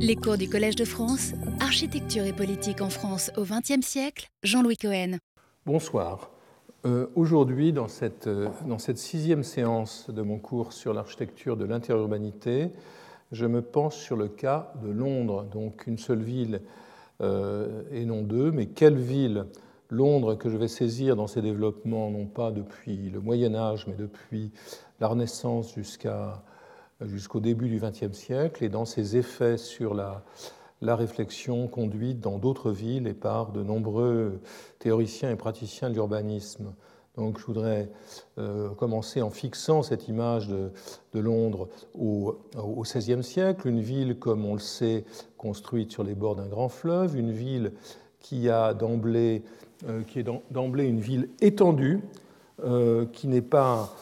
Les cours du Collège de France, Architecture et politique en France au XXe siècle, Jean-Louis Cohen. Bonsoir. Euh, Aujourd'hui, dans cette, euh, dans cette sixième séance de mon cours sur l'architecture de l'interurbanité, je me penche sur le cas de Londres, donc une seule ville euh, et non deux, mais quelle ville Londres que je vais saisir dans ses développements, non pas depuis le Moyen Âge, mais depuis la Renaissance jusqu'à jusqu'au début du XXe siècle et dans ses effets sur la, la réflexion conduite dans d'autres villes et par de nombreux théoriciens et praticiens de l'urbanisme. Donc je voudrais euh, commencer en fixant cette image de, Londres au, XVIe siècle, une ville, comme on le sait, construite sur les bords d'un grand fleuve, une ville qui, a d'emblée, euh, qui est d'emblée une ville étendue, euh, qui n'est pas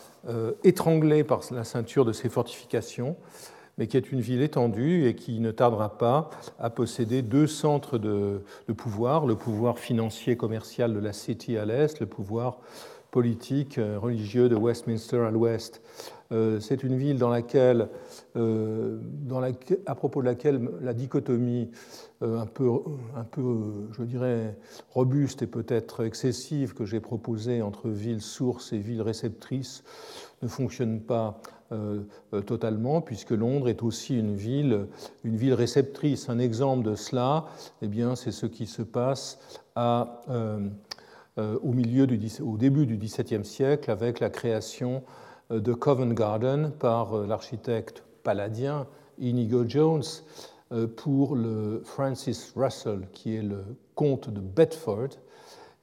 étranglée par la ceinture de ses fortifications, mais qui est une ville étendue et qui ne tardera pas à posséder deux centres de, de pouvoir, le pouvoir financier commercial de la City à l'est, le pouvoir politique euh, religieux de Westminster à l'ouest. Euh, c'est une ville dans laquelle, laquelle, à propos de laquelle la dichotomie un peu, un peu, je dirais, robuste et peut-être excessive que j'ai proposée entre ville source et ville réceptrice ne fonctionne pas euh, totalement, puisque Londres est aussi une ville, une ville réceptrice. Un exemple de cela, eh bien, c'est ce qui se passe euh, euh, au, milieu du, au début du XVIIe siècle avec la création de Covent Garden par l'architecte paladien Inigo Jones pour le Francis Russell, qui est le comte de Bedford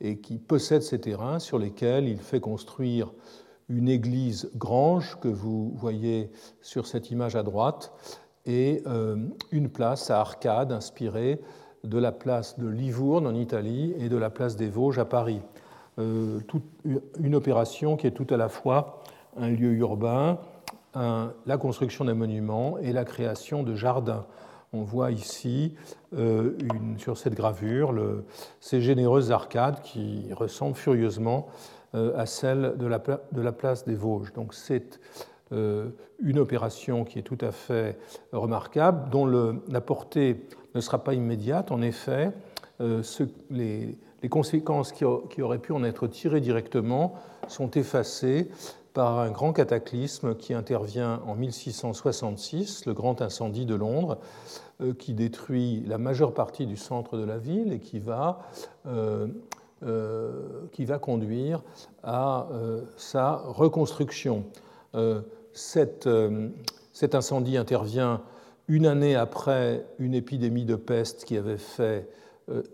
et qui possède ces terrains sur lesquels il fait construire une église grange que vous voyez sur cette image à droite et euh, une place à arcade inspirée de la place de Livourne en Italie et de la place des Vosges à Paris. Euh, une opération qui est tout à la fois un lieu urbain, la construction d'un monument et la création de jardins. On voit ici euh, sur cette gravure ces généreuses arcades qui ressemblent furieusement euh, à celle de la, place des Vosges. Donc c'est euh, une opération qui est tout à fait remarquable, dont la portée ne sera pas immédiate. En effet, les, conséquences qui, auraient pu en être tirées directement sont effacées par un grand cataclysme qui intervient en 1666, le grand incendie de Londres, qui détruit la majeure partie du centre de la ville et qui va euh, euh, conduire à euh, sa reconstruction. Euh, cet incendie intervient une année après une épidémie de peste qui avait fait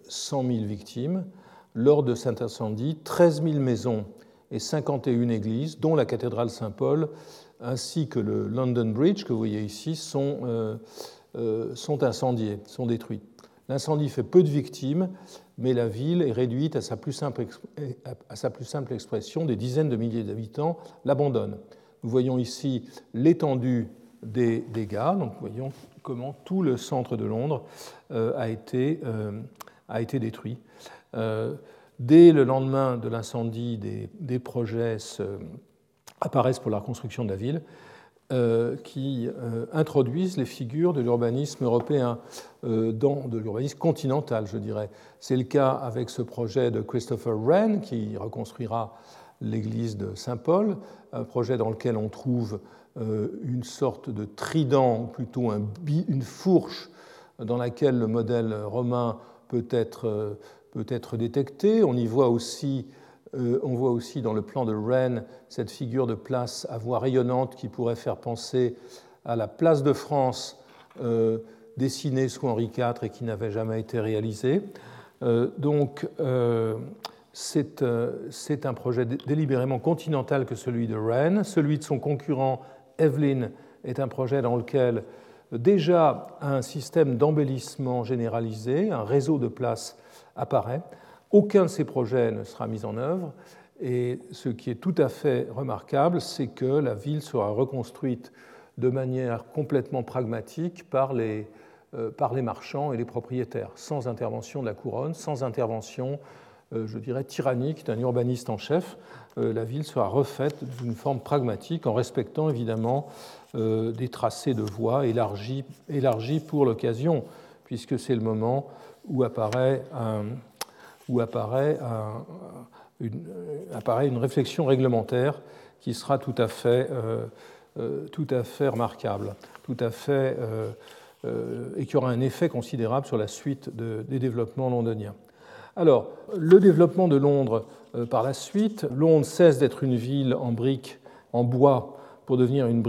100 000 victimes. Lors de cet incendie, 13 000 maisons et 51 églises, dont la cathédrale Saint-Paul, ainsi que le London Bridge que vous voyez ici, sont, euh, sont incendiées, sont détruites. L'incendie fait peu de victimes, mais la ville est réduite à sa plus simple, à sa plus simple expression. Des dizaines de milliers d'habitants l'abandonnent. Nous voyons ici l'étendue des dégâts. Donc, voyons comment tout le centre de Londres euh, a, été, euh, a été détruit. Dès le lendemain de l'incendie, des, projets apparaissent pour la reconstruction de la ville. Euh, qui euh, introduisent les figures de l'urbanisme européen, euh, dans, de l'urbanisme continental, je dirais. C'est le cas avec ce projet de Christopher Wren, qui reconstruira l'église de Saint-Paul, un projet dans lequel on trouve une sorte de trident, plutôt un, une fourche, dans laquelle le modèle romain peut être, peut être détecté. On y voit aussi euh, voit aussi dans le plan de Rennes cette figure de place à voie rayonnante qui pourrait faire penser à la place de France euh, dessinée sous Henri IV et qui n'avait jamais été réalisée. Euh, donc, c'est un projet délibérément continental que celui de Rennes. Celui de son concurrent Evelyn est un projet dans lequel déjà un système d'embellissement généralisé, un réseau de places apparaît, aucun de ces projets ne sera mis en œuvre. Et ce qui est tout à fait remarquable, c'est que la ville sera reconstruite de manière complètement pragmatique par les, euh, marchands et les propriétaires, sans intervention de la couronne, sans intervention je dirais, tyrannique d'un urbaniste en chef. La ville sera refaite d'une forme pragmatique en respectant évidemment des tracés de voies élargis, élargis pour l'occasion, puisque c'est le moment où apparaît, une, réflexion réglementaire qui sera tout à fait, à fait remarquable, tout à fait euh, et qui aura un effet considérable sur la suite des développements londoniens. Alors, le développement de Londres euh, par la suite, Londres cesse d'être une ville en briques, en bois, pour devenir une,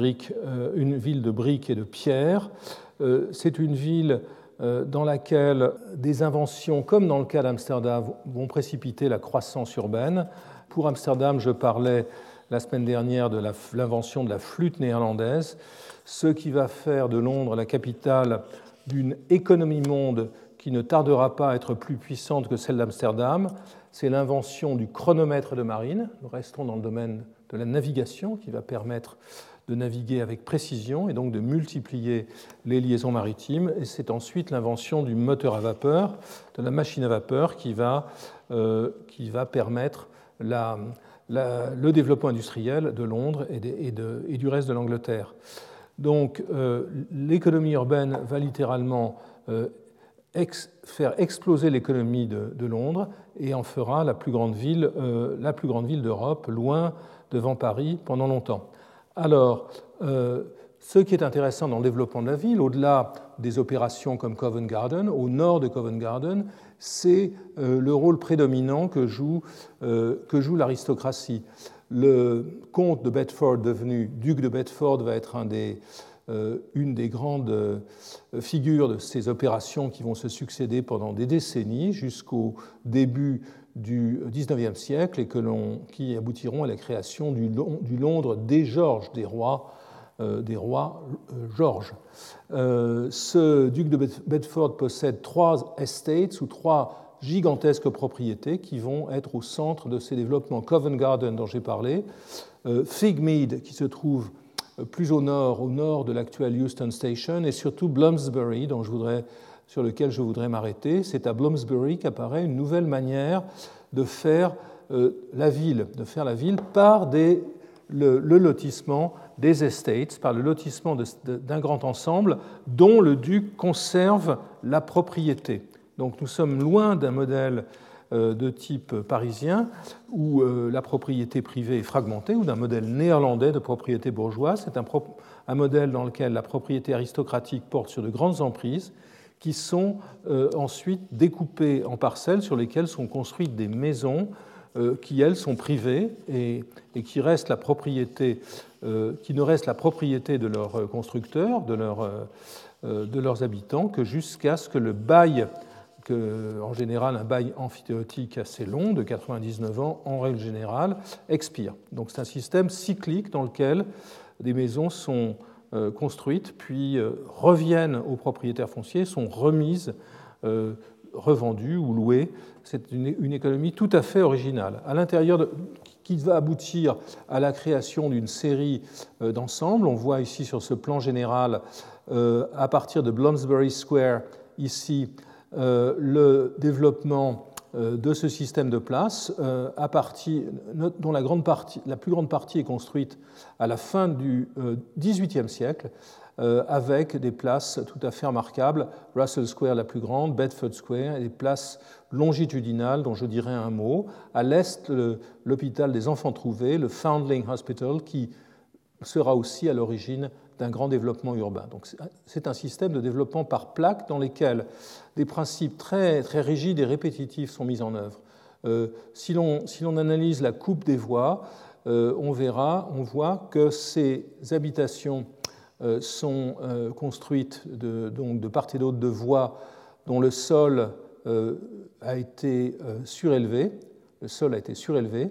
euh, une ville de briques et de pierres. C'est une ville dans laquelle des inventions, comme dans le cas d'Amsterdam, vont précipiter la croissance urbaine. Pour Amsterdam, je parlais la semaine dernière de l'invention de la flûte néerlandaise ce qui va faire de Londres la capitale d'une économie monde qui ne tardera pas à être plus puissante que celle d'Amsterdam, c'est l'invention du chronomètre de marine. Nous restons dans le domaine de la navigation qui va permettre de naviguer avec précision et donc de multiplier les liaisons maritimes. Et c'est ensuite l'invention du moteur à vapeur, de la machine à vapeur qui va, euh, permettre le développement industriel de Londres et, du reste de l'Angleterre. Donc euh, l'économie urbaine va littéralement euh, faire exploser l'économie de, Londres et en fera la plus grande ville d'Europe, loin devant Paris pendant longtemps. Alors, ce qui est intéressant dans le développement de la ville, au-delà des opérations comme Covent Garden, au nord de Covent Garden, c'est le rôle prédominant que joue, que joue l'aristocratie. Le comte de Bedford, devenu duc de Bedford, va être euh, une des grandes euh, figures de ces opérations qui vont se succéder pendant des décennies jusqu'au début du XIXe siècle et qui aboutiront à la création du, Londres des Georges, des rois, euh, rois Georges. ce duc de Bedford possède trois estates ou trois gigantesques propriétés qui vont être au centre de ces développements. Covent Garden, dont j'ai parlé, euh, Figmead, qui se trouve euh, plus au nord, au nord de l'actuelle Houston Station, et surtout Bloomsbury, dont je voudrais, sur lequel je voudrais m'arrêter. C'est à Bloomsbury qu'apparaît une nouvelle manière de faire euh, la ville, de faire la ville par le, lotissement des estates, par le lotissement d'un grand ensemble dont le duc conserve la propriété. Donc nous sommes loin d'un modèle euh, de type parisien où euh, la propriété privée est fragmentée ou d'un modèle néerlandais de propriété bourgeoise. C'est un, modèle dans lequel la propriété aristocratique porte sur de grandes emprises qui sont euh, ensuite découpées en parcelles sur lesquelles sont construites des maisons qui, elles, sont privées et, qui, restent la propriété, qui ne restent la propriété de leurs constructeurs, de, de leurs habitants, que jusqu'à ce que le bail en général un bail amphithéotique assez long, de 99 ans, en règle générale, expire. Donc c'est un système cyclique dans lequel des maisons sont euh, construites, puis euh, reviennent aux propriétaires fonciers, sont remises, euh, revendues ou louées. C'est une, économie tout à fait originale. À l'intérieur qui va aboutir à la création d'une série d'ensembles. On voit ici sur ce plan général, à partir de Bloomsbury Square, ici, euh, le développement euh, de ce système de places, euh, dont la, grande partie, la, plus grande partie est construite à la fin du XVIIIe siècle, avec des places tout à fait remarquables, Russell Square la plus grande, Bedford Square, et des places longitudinales dont je dirais un mot. À l'est, l'hôpital des enfants trouvés, le Foundling Hospital, qui sera aussi à l'origine d'un grand développement urbain. Donc c'est un système de développement par plaques dans lesquels des principes très, très rigides et répétitifs sont mis en œuvre. Euh, si l'on analyse la coupe des voies, euh, on verra, on voit que ces habitations euh, sont construites de part et d'autre de voies dont le sol a été surélevé. Le sol a été surélevé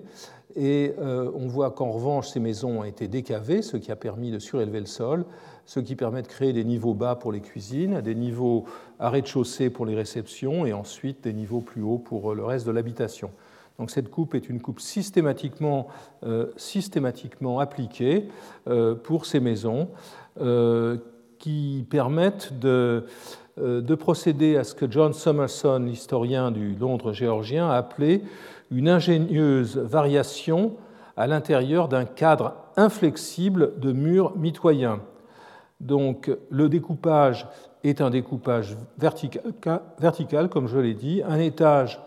et euh, on voit qu'en revanche, ces maisons ont été décavées, ce qui a permis de surélever le sol, ce qui permet de créer des niveaux bas pour les cuisines, des niveaux à rez-de-chaussée pour les réceptions et ensuite des niveaux plus hauts pour le reste de l'habitation. Donc cette coupe est une coupe systématiquement, euh, systématiquement appliquée euh, pour ces maisons qui permettent de, de, procéder à ce que John Summerson, l'historien du Londres géorgien, a appelé une ingénieuse variation à l'intérieur d'un cadre inflexible de murs mitoyens. Donc le découpage est un découpage vertical, comme je l'ai dit, un étage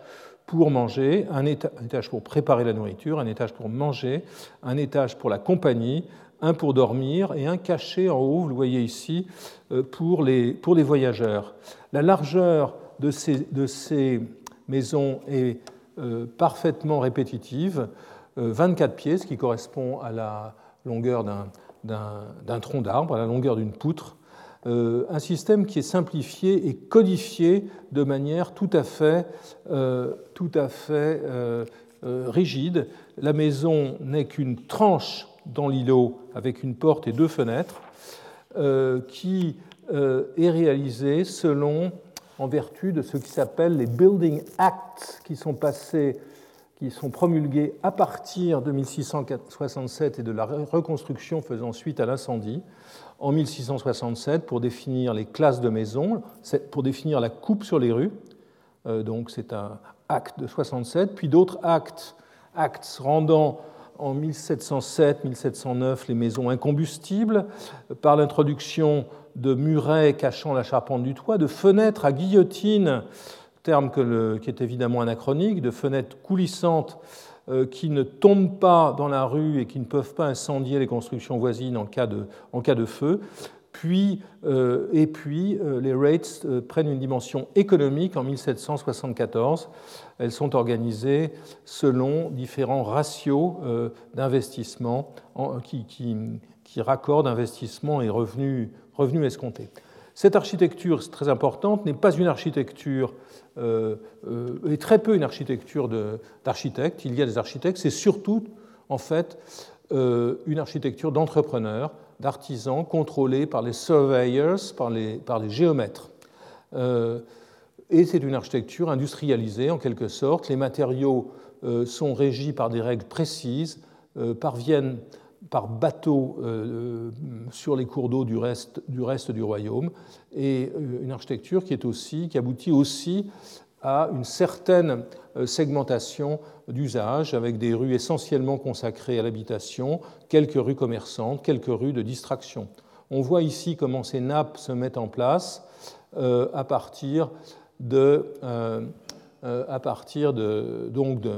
pour manger, un étage pour préparer la nourriture, un étage pour manger, un étage pour la compagnie, un pour dormir et un caché en haut, vous le voyez ici, euh, pour les, pour les voyageurs. La largeur de ces, de ces maisons est parfaitement répétitive, 24 euh, pieds, ce qui correspond à la longueur d'un tronc d'arbre, à la longueur d'une poutre, euh, un système qui est simplifié et codifié de manière tout à fait, tout à fait rigide. La maison n'est qu'une tranche dans l'îlot avec une porte et deux fenêtres qui est réalisée selon en vertu de ce qui s'appelle les Building Acts qui sont passés, qui sont promulgués à partir de 1667 et de la reconstruction faisant suite à l'incendie en 1667 pour définir les classes de maisons, pour définir la coupe sur les rues. Euh, donc c'est un acte de 67, puis d'autres actes, actes rendant en 1707-1709 les maisons incombustibles par l'introduction de murets cachant la charpente du toit, de fenêtres à guillotine, terme qui est évidemment anachronique, de fenêtres coulissantes euh, qui ne tombent pas dans la rue et qui ne peuvent pas incendier les constructions voisines en cas de, en cas de feu. Puis, euh, et puis, euh, les rates prennent une dimension économique en 1774. Elles sont organisées selon différents ratios d'investissement qui, qui, raccordent investissement et revenus escomptés. Cette architecture très importante n'est pas une architecture, euh, euh, et très peu une architecture d'architectes. Il y a des architectes, c'est surtout en fait euh, une architecture d'entrepreneurs, d'artisans contrôlés par les surveyors, par les, par les géomètres. et c'est une architecture industrialisée en quelque sorte. Les matériaux sont régis par des règles précises, parviennent par bateau euh, sur les cours d'eau du reste, du reste du royaume, et euh, une architecture qui, est aussi, qui aboutit aussi à une certaine euh, segmentation d'usage, avec des rues essentiellement consacrées à l'habitation, quelques rues commerçantes, quelques rues de distraction. On voit ici comment ces nappes se mettent en place à partir de, à partir de, donc de,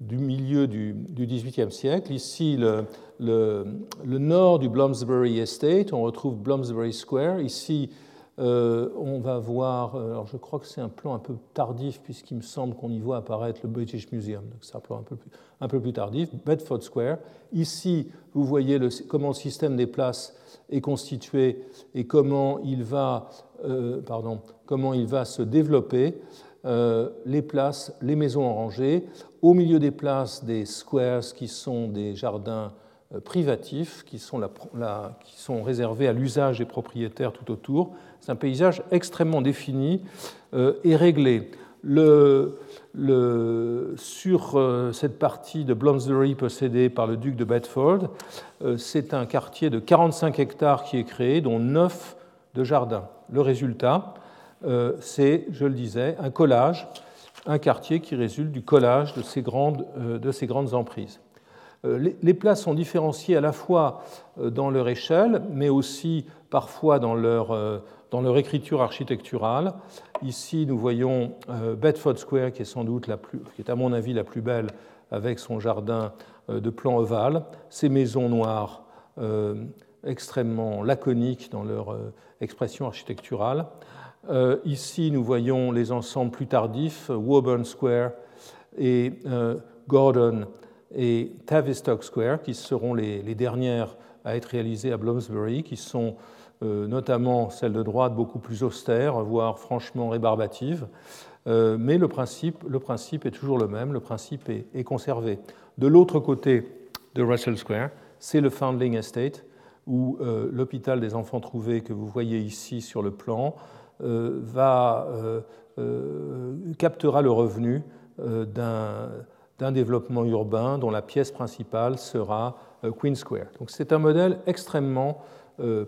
du milieu du XVIIIe siècle. Ici, le, le, nord du Bloomsbury Estate, on retrouve Bloomsbury Square. Ici, euh, on va voir, euh, alors je crois que c'est un plan un peu tardif, puisqu'il me semble qu'on y voit apparaître le British Museum, donc c'est un plan un peu plus, un peu plus tardif, Bedford Square. Ici, vous voyez comment le système des places est constitué et comment il va, euh, pardon, comment il va se développer. les places, les maisons en rangée, au milieu des places des squares qui sont des jardins privatifs qui sont, réservés à l'usage des propriétaires tout autour. C'est un paysage extrêmement défini euh, et réglé. Sur euh, cette partie de Bloomsbury possédée par le duc de Bedford, c'est un quartier de 45 hectares qui est créé, dont 9 de jardins. Le résultat, c'est, je le disais, un collage, un quartier qui résulte du collage de ces grandes emprises. Euh, les places sont différenciées à la fois euh, dans leur échelle, mais aussi parfois dans leur, euh, dans leur écriture architecturale. Ici, nous voyons Bedford Square, qui est sans doute la plus, qui est à mon avis la plus belle, avec son jardin de plan ovale, ces maisons noires extrêmement laconiques dans leur expression architecturale. Ici, nous voyons les ensembles plus tardifs, Woburn Square et Gordon et Tavistock Square, qui seront les, dernières à être réalisées à Bloomsbury, qui sont euh, notamment celles de droite beaucoup plus austères, voire franchement rébarbatives. Euh, mais le principe, le principe, est toujours le même, le principe est, conservé. De l'autre côté de Russell Square, c'est le Foundling Estate, où euh, l'hôpital des enfants trouvés que vous voyez ici sur le plan va, captera le revenu d'un d'un développement urbain dont la pièce principale sera euh, Queen Square. Donc c'est un modèle extrêmement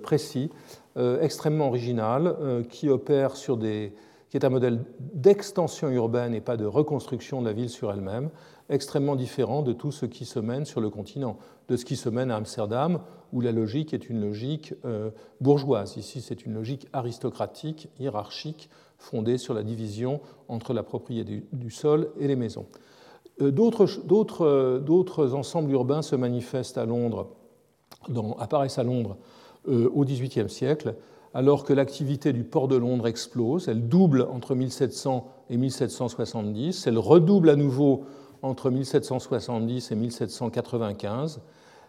précis, extrêmement original, qui opère sur des, qui est un modèle d'extension urbaine et pas de reconstruction de la ville sur elle-même, extrêmement différent de tout ce qui se mène sur le continent, de ce qui se mène à Amsterdam, où la logique est une logique euh, bourgeoise. Ici, c'est une logique aristocratique, hiérarchique, fondée sur la division entre la propriété du, sol et les maisons. Euh, euh, d'autres ensembles urbains se manifestent à Londres, apparaissent à Londres au XVIIIe siècle, alors que l'activité du port de Londres explose. Elle double entre 1700 et 1770. Elle redouble à nouveau entre 1770 et 1795,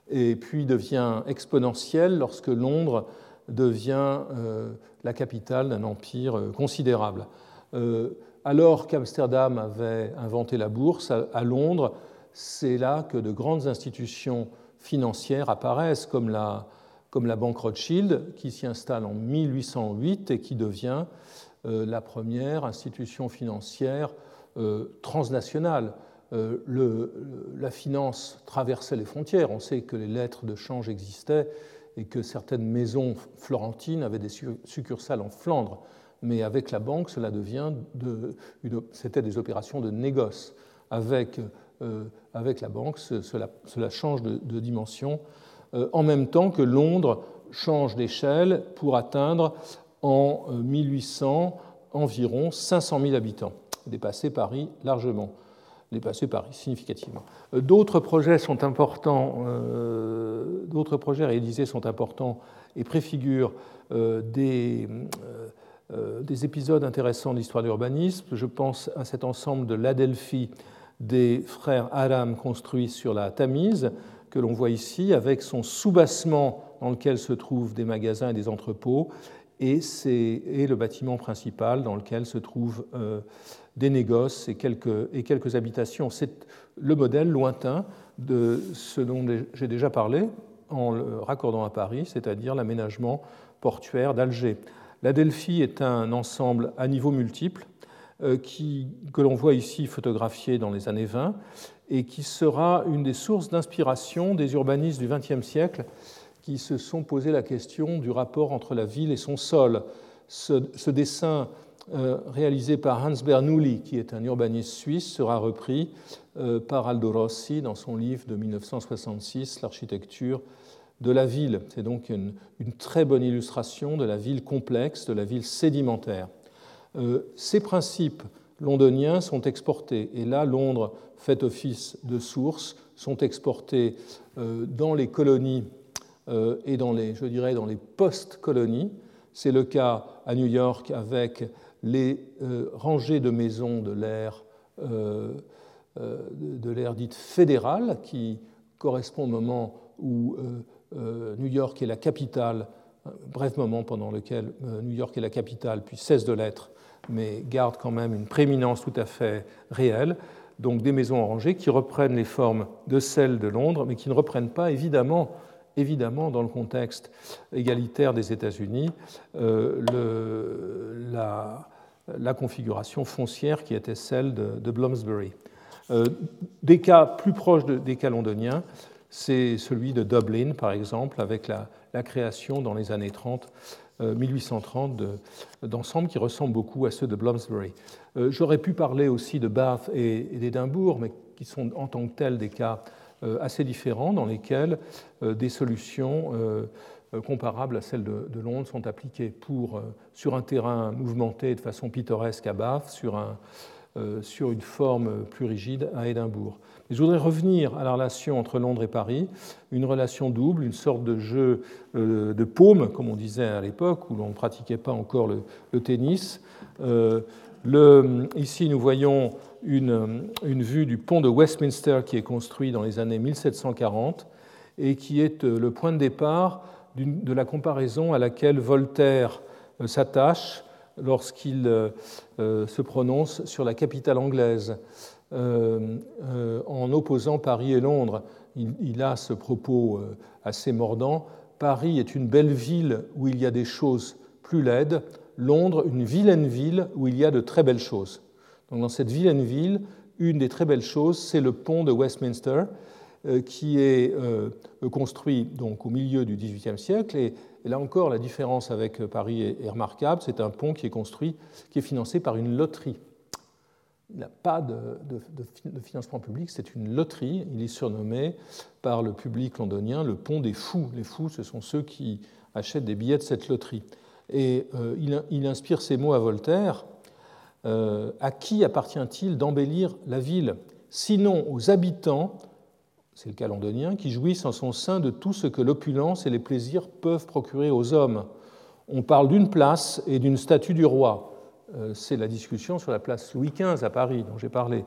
et puis devient exponentielle lorsque Londres devient euh, la capitale d'un empire euh, considérable. Euh, alors qu'Amsterdam avait inventé la bourse, à, Londres, c'est là que de grandes institutions financières apparaissent, comme la, Banque Rothschild, qui s'y installe en 1808 et qui devient la première institution financière transnationale. Euh, la finance traversait les frontières. On sait que les lettres de change existaient et que certaines maisons florentines avaient des succursales en Flandre. Mais avec la banque, cela devient de, c'était des opérations de négoce. Avec, euh, avec la banque, cela, change de, dimension, euh, en même temps que Londres change d'échelle pour atteindre en 1800 environ 500 000 habitants, dépasser Paris largement dépasser Paris significativement. Euh, d'autres projets sont importants, euh, d'autres projets réalisés sont importants et préfigurent euh, des, des, épisodes intéressants de l'histoire de l'urbanisme. Je pense à cet ensemble de l'Adelphi des frères Adam construit sur la Tamise, que l'on voit ici, avec son soubassement dans lequel se trouvent des magasins et des entrepôts, et, le bâtiment principal dans lequel se trouvent des négoces et quelques, et quelques habitations. C'est le modèle lointain de ce dont j'ai déjà parlé en le raccordant à Paris, c'est-à-dire l'aménagement portuaire d'Alger. La Delphi est un ensemble à niveau multiple euh, que l'on voit ici photographié dans les années 20 et qui sera une des sources d'inspiration des urbanistes du XXe siècle qui se sont posé la question du rapport entre la ville et son sol. Ce, ce dessin euh, réalisé par Hans Bernoulli, qui est un urbaniste suisse, sera repris euh, par Aldo Rossi dans son livre de 1966, L'architecture de la ville. C'est donc une, très bonne illustration de la ville complexe, de la ville sédimentaire. Euh, ces principes londoniens sont exportés, et là, Londres fait office de source, sont exportés dans les colonies et dans les, je dirais, dans les post-colonies. C'est le cas à New York avec les euh, rangées de maisons de l'ère euh, euh, de l'ère dite fédérale, qui correspond au moment où New York est la capitale, bref moment pendant lequel New York est la capitale, puis cesse de l'être, mais garde quand même une prééminence tout à fait réelle. Donc des maisons rangées qui reprennent les formes de celles de Londres, mais qui ne reprennent pas évidemment évidemment, dans le contexte égalitaire des États-Unis, euh, la, configuration foncière qui était celle de, Bloomsbury. Euh, des cas plus proches des cas londoniens, c'est celui de Dublin, par exemple, avec la, création dans les années 30, 1830 euh, d'ensembles qui ressemblent beaucoup à ceux de Bloomsbury. J'aurais pu parler aussi de Bath et, et d'Édimbourg, mais qui sont en tant que tels des cas euh, assez différents dans lesquels euh, des solutions euh, comparables à celles de, Londres sont appliquées pour, sur un terrain mouvementé de façon pittoresque à Bath, sur, un, sur une forme plus rigide à Édimbourg. Mais je voudrais revenir à la relation entre Londres et Paris, une relation double, une sorte de jeu de paume, comme on disait à l'époque, où l'on ne pratiquait pas encore le, tennis. Le, ici, nous voyons une, vue du pont de Westminster qui est construit dans les années 1740 et qui est euh, le point de départ de la comparaison à laquelle Voltaire euh, s'attache lorsqu'il euh, se prononce sur la capitale anglaise en opposant Paris et Londres. Il, a ce propos assez mordant. Paris est une belle ville où il y a des choses plus laides, Londres une vilaine ville où il y a de très belles choses. Donc dans cette vilaine ville, une des très belles choses, c'est le pont de Westminster. Qui est construit donc au milieu du XVIIIe siècle. Et, là encore, la différence avec Paris est, remarquable. C'est un pont qui est construit, qui est financé par une loterie. Il n'a pas de, financement public, c'est une loterie. Il est surnommé par le public londonien le pont des fous. Les fous, ce sont ceux qui achètent des billets de cette loterie. Et il, inspire ces mots à Voltaire euh, à qui appartient-il d'embellir la ville Sinon aux habitants, c'est le cas londonien, qui jouissent en son sein de tout ce que l'opulence et les plaisirs peuvent procurer aux hommes. On parle d'une place et d'une statue du roi. Euh, c'est la discussion sur la place Louis XV à Paris dont j'ai parlé.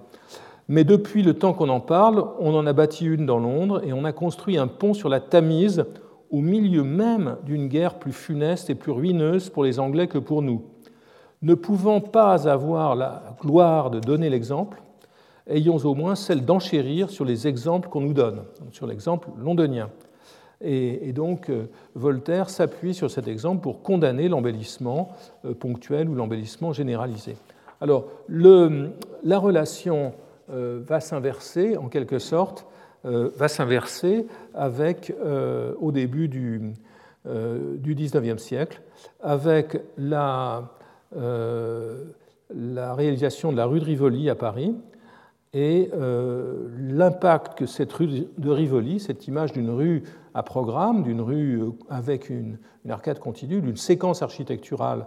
Mais depuis le temps qu'on en parle, on en a bâti une dans Londres et on a construit un pont sur la Tamise au milieu même d'une guerre plus funeste et plus ruineuse pour les Anglais que pour nous ne pouvant pas avoir la gloire de donner l'exemple, ayons au moins celle d'enchérir sur les exemples qu'on nous donne, sur l'exemple londonien. Et, donc euh, Voltaire s'appuie sur cet exemple pour condamner l'embellissement euh, ponctuel ou l'embellissement généralisé. Alors la relation euh, va s'inverser en quelque sorte, va s'inverser avec au début du, du 19e siècle, avec la la réalisation de la rue de Rivoli à Paris et euh, l'impact que cette rue de Rivoli, cette image d'une rue à programme, d'une rue euh, avec une, arcade continue, d'une séquence architecturale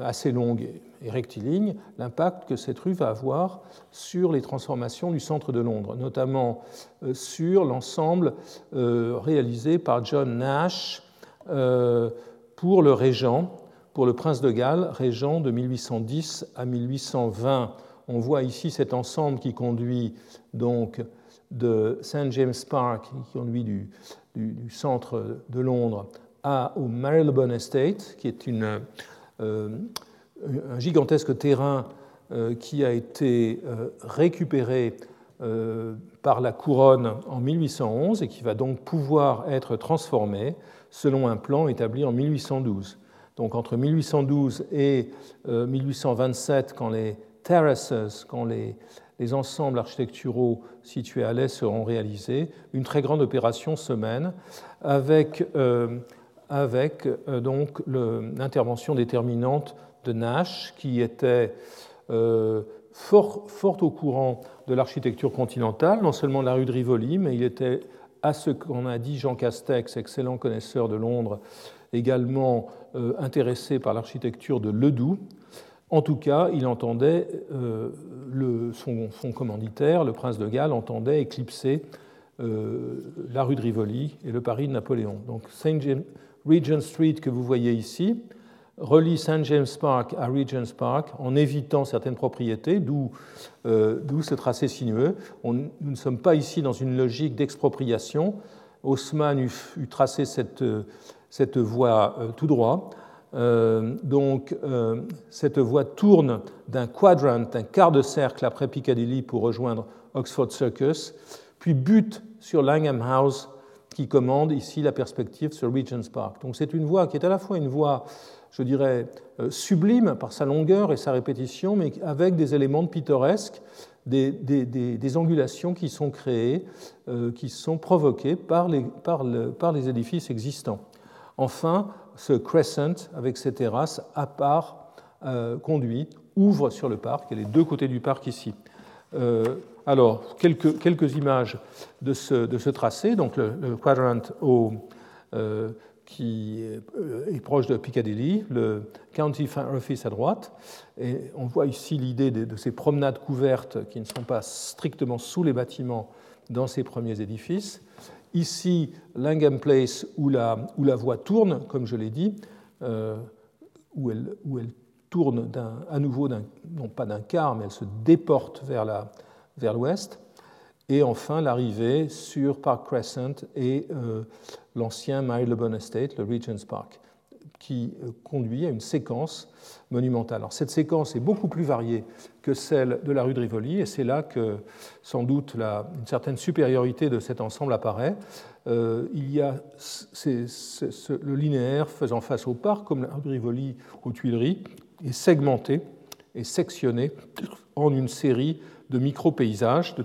assez longue et rectiligne, l'impact que cette rue va avoir sur les transformations du centre de Londres, notamment sur l'ensemble réalisé par John Nash pour le Régent pour le prince de Galles, régent de 1810 à 1820. On voit ici cet ensemble qui conduit donc de St. James Park, qui conduit du, centre de Londres à, au Marylebone Estate, qui est une, euh, un gigantesque terrain euh, qui a été euh, récupéré par la couronne en 1811 et qui va donc pouvoir être transformé selon un plan établi en 1812. Donc entre 1812 et 1827, euh, quand les terraces, quand les, ensembles architecturaux situés à l'est seront réalisés, une très grande opération se mène avec, euh, avec euh, donc l'intervention déterminante de Nash, qui était fort, fort, au courant de l'architecture continentale, non seulement de la rue de Rivoli, mais il était, à ce qu'on a dit Jean Castex, excellent connaisseur de Londres, également euh, intéressé par l'architecture de Ledoux. En tout cas, il entendait, euh, le, son, commanditaire, le prince de Galles, entendait éclipser euh, la rue de Rivoli et le Paris de Napoléon. Donc Saint James, Regent Street que vous voyez ici relie Saint James Park à Regent's Park en évitant certaines propriétés, d'où ce tracé sinueux. nous ne sommes pas ici dans une logique d'expropriation. Haussmann eut, tracé cette, voie euh, tout droit. Euh, donc, euh, cette voie tourne d'un quadrant, d'un quart de cercle après Piccadilly pour rejoindre Oxford Circus, puis bute sur Langham House qui commande ici la perspective sur Regent's Park. Donc c'est une voie qui est à la fois une voie, je dirais, sublime par sa longueur et sa répétition, mais avec des éléments pittoresques, des, des, angulations qui sont créées, qui sont provoquées par les, par, le, par les édifices existants. Enfin, ce crescent, avec ses terrasses, à part euh, conduit, ouvre sur le parc, et les deux côtés du parc ici. Euh, alors, quelques, quelques, images de ce, de ce, tracé. Donc, le, quadrant au, euh, qui est proche de Piccadilly, le County Office à droite. Et on voit ici l'idée de, ces promenades couvertes qui ne sont pas strictement sous les bâtiments dans ces premiers édifices. Ici, Langham Place, où la, où la voie tourne, comme je l'ai dit, euh, où, elle, où, elle, tourne à nouveau, non pas d'un quart, mais elle se déporte vers l'ouest. Vers et enfin, l'arrivée sur Park Crescent et euh, l'ancien Marylebone Estate, le Regent's Park, qui euh, conduit à une séquence monumentale. Alors, cette séquence est beaucoup plus variée que celle de la rue de Rivoli, et c'est là que sans doute la, une certaine supériorité de cet ensemble apparaît. Euh, il y a le linéaire faisant face au parc, comme la rue de Rivoli aux Tuileries, est segmenté et sectionné en une série de micro-paysages, de,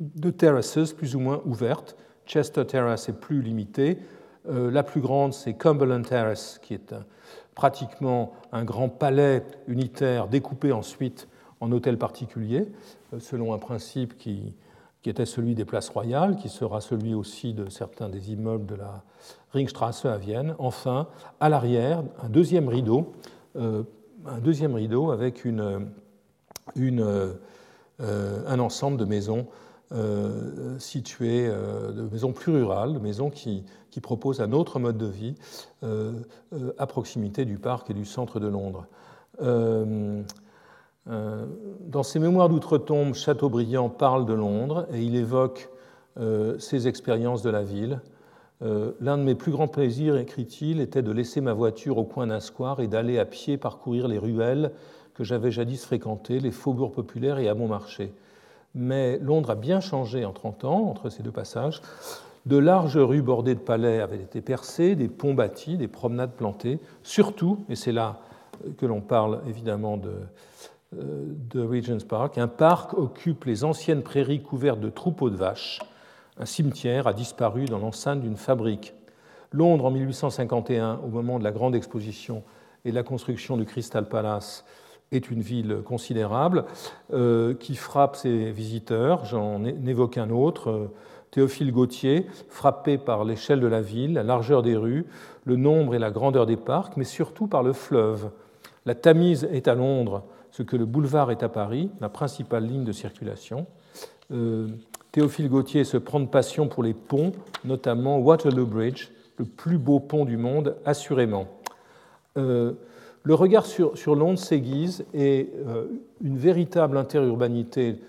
de terraces plus ou moins ouvertes. Chester Terrace est plus limitée. La plus grande, c'est Cumberland Terrace, qui est pratiquement un grand palais unitaire découpé ensuite en hôtels particuliers, selon un principe qui, était celui des places royales, qui sera celui aussi de certains des immeubles de la Ringstrasse à Vienne. Enfin, à l'arrière, un deuxième rideau, euh, avec euh, un ensemble de maisons euh, situées, de maisons plus rurales, de maisons qui, qui, proposent un autre mode de vie à proximité du parc et du centre de Londres. Euh, dans ses mémoires d'outre-tombe, Chateaubriand parle de Londres et il évoque euh, ses expériences de la ville. Euh, l'un de mes plus grands plaisirs, écrit-il, était de laisser ma voiture au coin d'un square et d'aller à pied parcourir les ruelles que j'avais jadis fréquentées, les faubourgs populaires et à bon marché. Mais Londres a bien changé en 30 ans, entre ces deux passages. De larges rues bordées de palais avaient été percées, des ponts bâtis, des promenades plantées. Surtout, et c'est là que l'on parle évidemment de, de Regent's Park. Un parc occupe les anciennes prairies couvertes de troupeaux de vaches. Un cimetière a disparu dans l'enceinte d'une fabrique. Londres, en 1851, au moment de la grande exposition et de la construction du Crystal Palace, est une ville considérable euh, qui frappe ses visiteurs. J'en évoque un autre, euh, Théophile Gautier, frappé par l'échelle de la ville, la largeur des rues, le nombre et la grandeur des parcs, mais surtout par le fleuve. La Tamise est à Londres ce que le boulevard est à Paris, la principale ligne de circulation. Euh, Théophile Gautier se prend de passion pour les ponts, notamment Waterloo Bridge, le plus beau pont du monde, assurément. Le regard sur, Londres s'aiguise et euh, une véritable interurbanité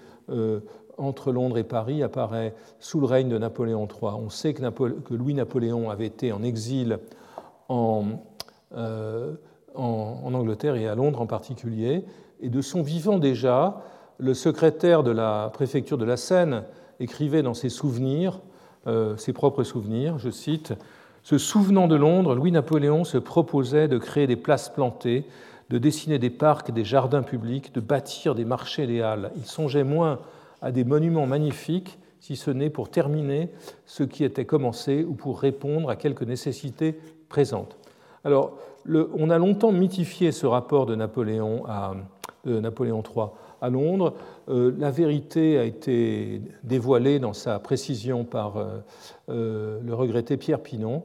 entre Londres et Paris apparaît sous le règne de Napoléon III. On sait que, Louis-Napoléon avait été en exil en, en, en, Angleterre et à Londres en particulier, et de son vivant déjà, le secrétaire de la préfecture de la Seine écrivait dans ses souvenirs, euh, ses propres souvenirs, je cite, Se souvenant de Londres, Louis-Napoléon se proposait de créer des places plantées, de dessiner des parcs, des jardins publics, de bâtir des marchés et des halles. Il songeait moins à des monuments magnifiques, si ce n'est pour terminer ce qui était commencé ou pour répondre à quelques nécessités présentes. Alors, on a longtemps mythifié ce rapport de Napoléon à, de Napoléon III à Londres. Euh, la vérité a été dévoilée dans sa précision par euh, euh, le regretté Pierre Pinon,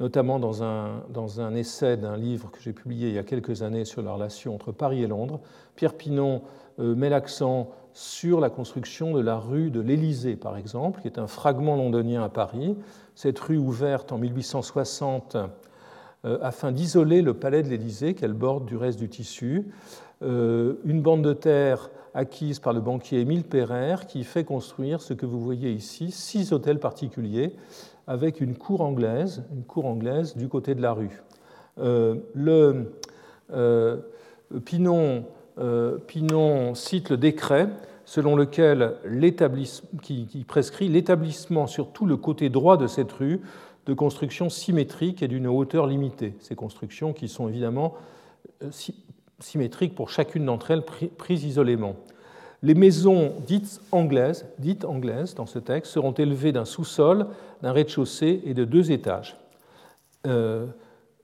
notamment dans un, dans un essai d'un livre que j'ai publié il y a quelques années sur la relation entre Paris et Londres. Pierre Pinon met l'accent sur la construction de la rue de l'Élysée, par exemple, qui est un fragment londonien à Paris. Cette rue ouverte en 1860 afin d'isoler le palais de l'Élysée qu'elle borde du reste du tissu. Une bande de terre acquise par le banquier Émile Pereire qui fait construire ce que vous voyez ici, six hôtels particuliers avec une cour anglaise, une cour anglaise du côté de la rue. Euh, le, euh, Pinon, Pinon, cite le décret selon lequel qui, qui prescrit l'établissement sur tout le côté droit de cette rue de constructions symétriques et d'une hauteur limitée. Ces constructions qui sont évidemment symétriques pour chacune d'entre elles prises isolément. Les maisons dites anglaises, dites anglaises dans ce texte seront élevées d'un sous-sol, d'un rez-de-chaussée et de deux étages. Euh,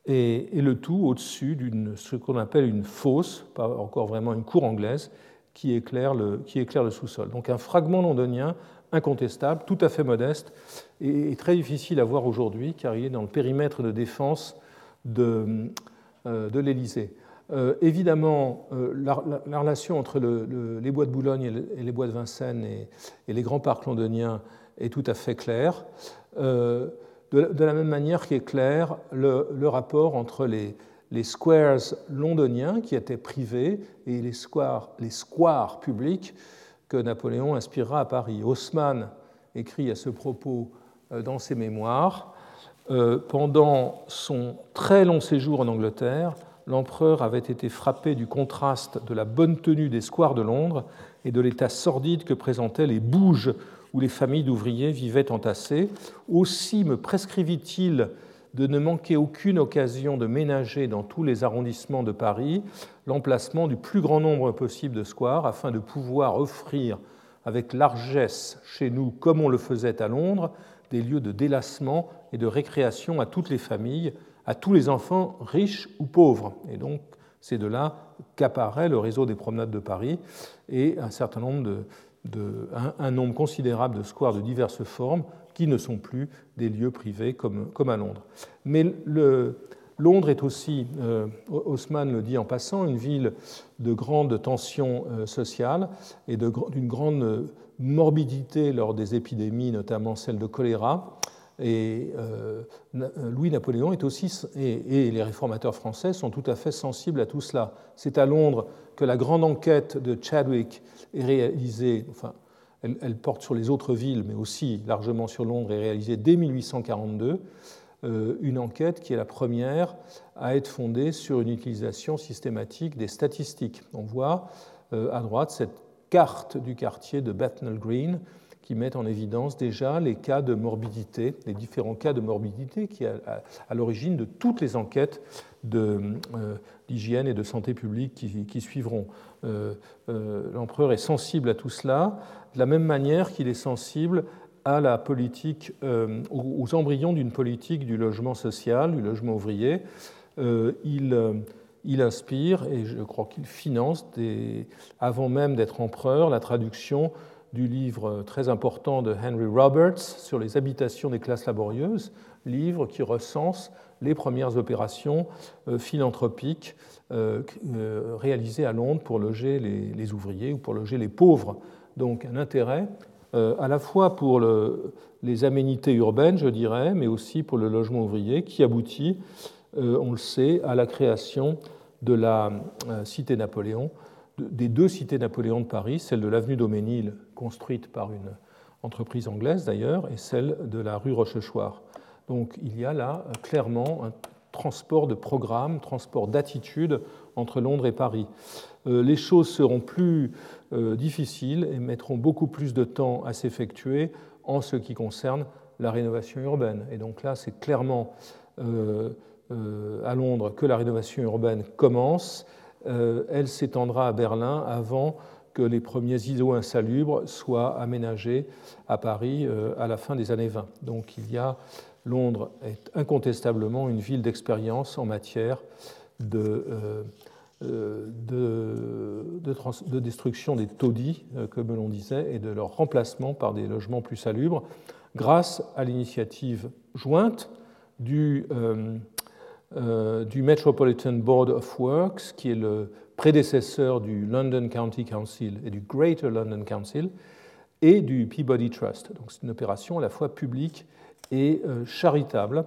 et, le tout au-dessus d'une ce qu'on appelle une fosse, pas encore vraiment une cour anglaise, qui éclaire le, qui éclaire le sous-sol. Donc un fragment londonien incontestable, tout à fait modeste, et, très difficile à voir aujourd'hui, car il est dans le périmètre de défense de, euh, de l'Élysée. Euh, évidemment, euh, la, relation entre les bois de Boulogne et, les bois de Vincennes et, les grands parcs londoniens est tout à fait claire. Euh, de, la même manière qu'est clair le, rapport entre les, squares londoniens qui étaient privés et les squares, les squares publics que Napoléon inspirera à Paris. Haussmann écrit à ce propos dans ses mémoires Pendant son très long séjour en Angleterre, l'empereur avait été frappé du contraste de la bonne tenue des squares de Londres et de l'état sordide que présentaient les bouges où les familles d'ouvriers vivaient entassées. Aussi me prescrivit-il de ne manquer aucune occasion de ménager dans tous les arrondissements de Paris l'emplacement du plus grand nombre possible de squares afin de pouvoir offrir avec largesse chez nous comme on le faisait à Londres, des lieux de délassement et de récréation à toutes les familles, à tous les enfants riches ou pauvres. Et donc, c'est de là qu'apparaît le réseau des promenades de Paris et un certain nombre de, un, nombre considérable de squares de diverses formes qui ne sont plus des lieux privés comme, comme à Londres. Mais Londres est aussi, euh, Haussmann le dit en passant, une ville de grande tension euh, sociale et d'une grande morbidité lors des épidémies, notamment celle de choléra. Et euh, Louis-Napoléon est aussi, et, les réformateurs français sont tout à fait sensibles à tout cela. C'est à Londres que la grande enquête de Chadwick est réalisée, enfin, elle, elle, porte sur les autres villes, mais aussi largement sur Londres, est réalisée dès 1842. Euh, une enquête qui est la première à être fondée sur une utilisation systématique des statistiques. On voit euh, à droite cette carte du quartier de Bethnal Green qui met en évidence déjà les cas de morbidité, les différents cas de morbidité qui sont à, l'origine de toutes les enquêtes euh, d'hygiène et de santé publique qui, suivront. L'empereur est sensible à tout cela, de la même manière qu'il est sensible à la politique, euh, aux embryons d'une politique du logement social, du logement ouvrier. Euh, il, euh, il, inspire, et je crois qu'il finance, avant même d'être empereur, la traduction du livre très important de Henry Roberts sur les habitations des classes laborieuses, livre qui recense les premières opérations philanthropiques réalisées à Londres pour loger les, ouvriers ou pour loger les pauvres. Donc un intérêt euh, à la fois pour les aménités urbaines, je dirais, mais aussi pour le logement ouvrier, qui aboutit, euh, on le sait, à la création de la euh, cité Napoléon, des deux cités Napoléon de Paris, celle de l'avenue Dauménil, construite par une entreprise anglaise d'ailleurs, et celle de la rue Rochechouart. Donc il y a là clairement un transport de programme, transport d'attitude entre Londres et Paris. Les choses seront plus euh, difficiles et mettront beaucoup plus de temps à s'effectuer en ce qui concerne la rénovation urbaine. Et donc là, c'est clairement euh, euh, à Londres que la rénovation urbaine commence. elle s'étendra à Berlin avant que les premiers îlots insalubres soient aménagés à Paris à la fin des années 20. Donc il y a Londres est incontestablement une ville d'expérience en matière de euh, de, destruction des taudis, euh, comme l'on disait, et de leur remplacement par des logements plus salubres, grâce à l'initiative jointe du, euh, du Metropolitan Board of Works, qui est le prédécesseur du London County Council et du Greater London Council, et du Peabody Trust. Donc c'est une opération à la fois publique et charitable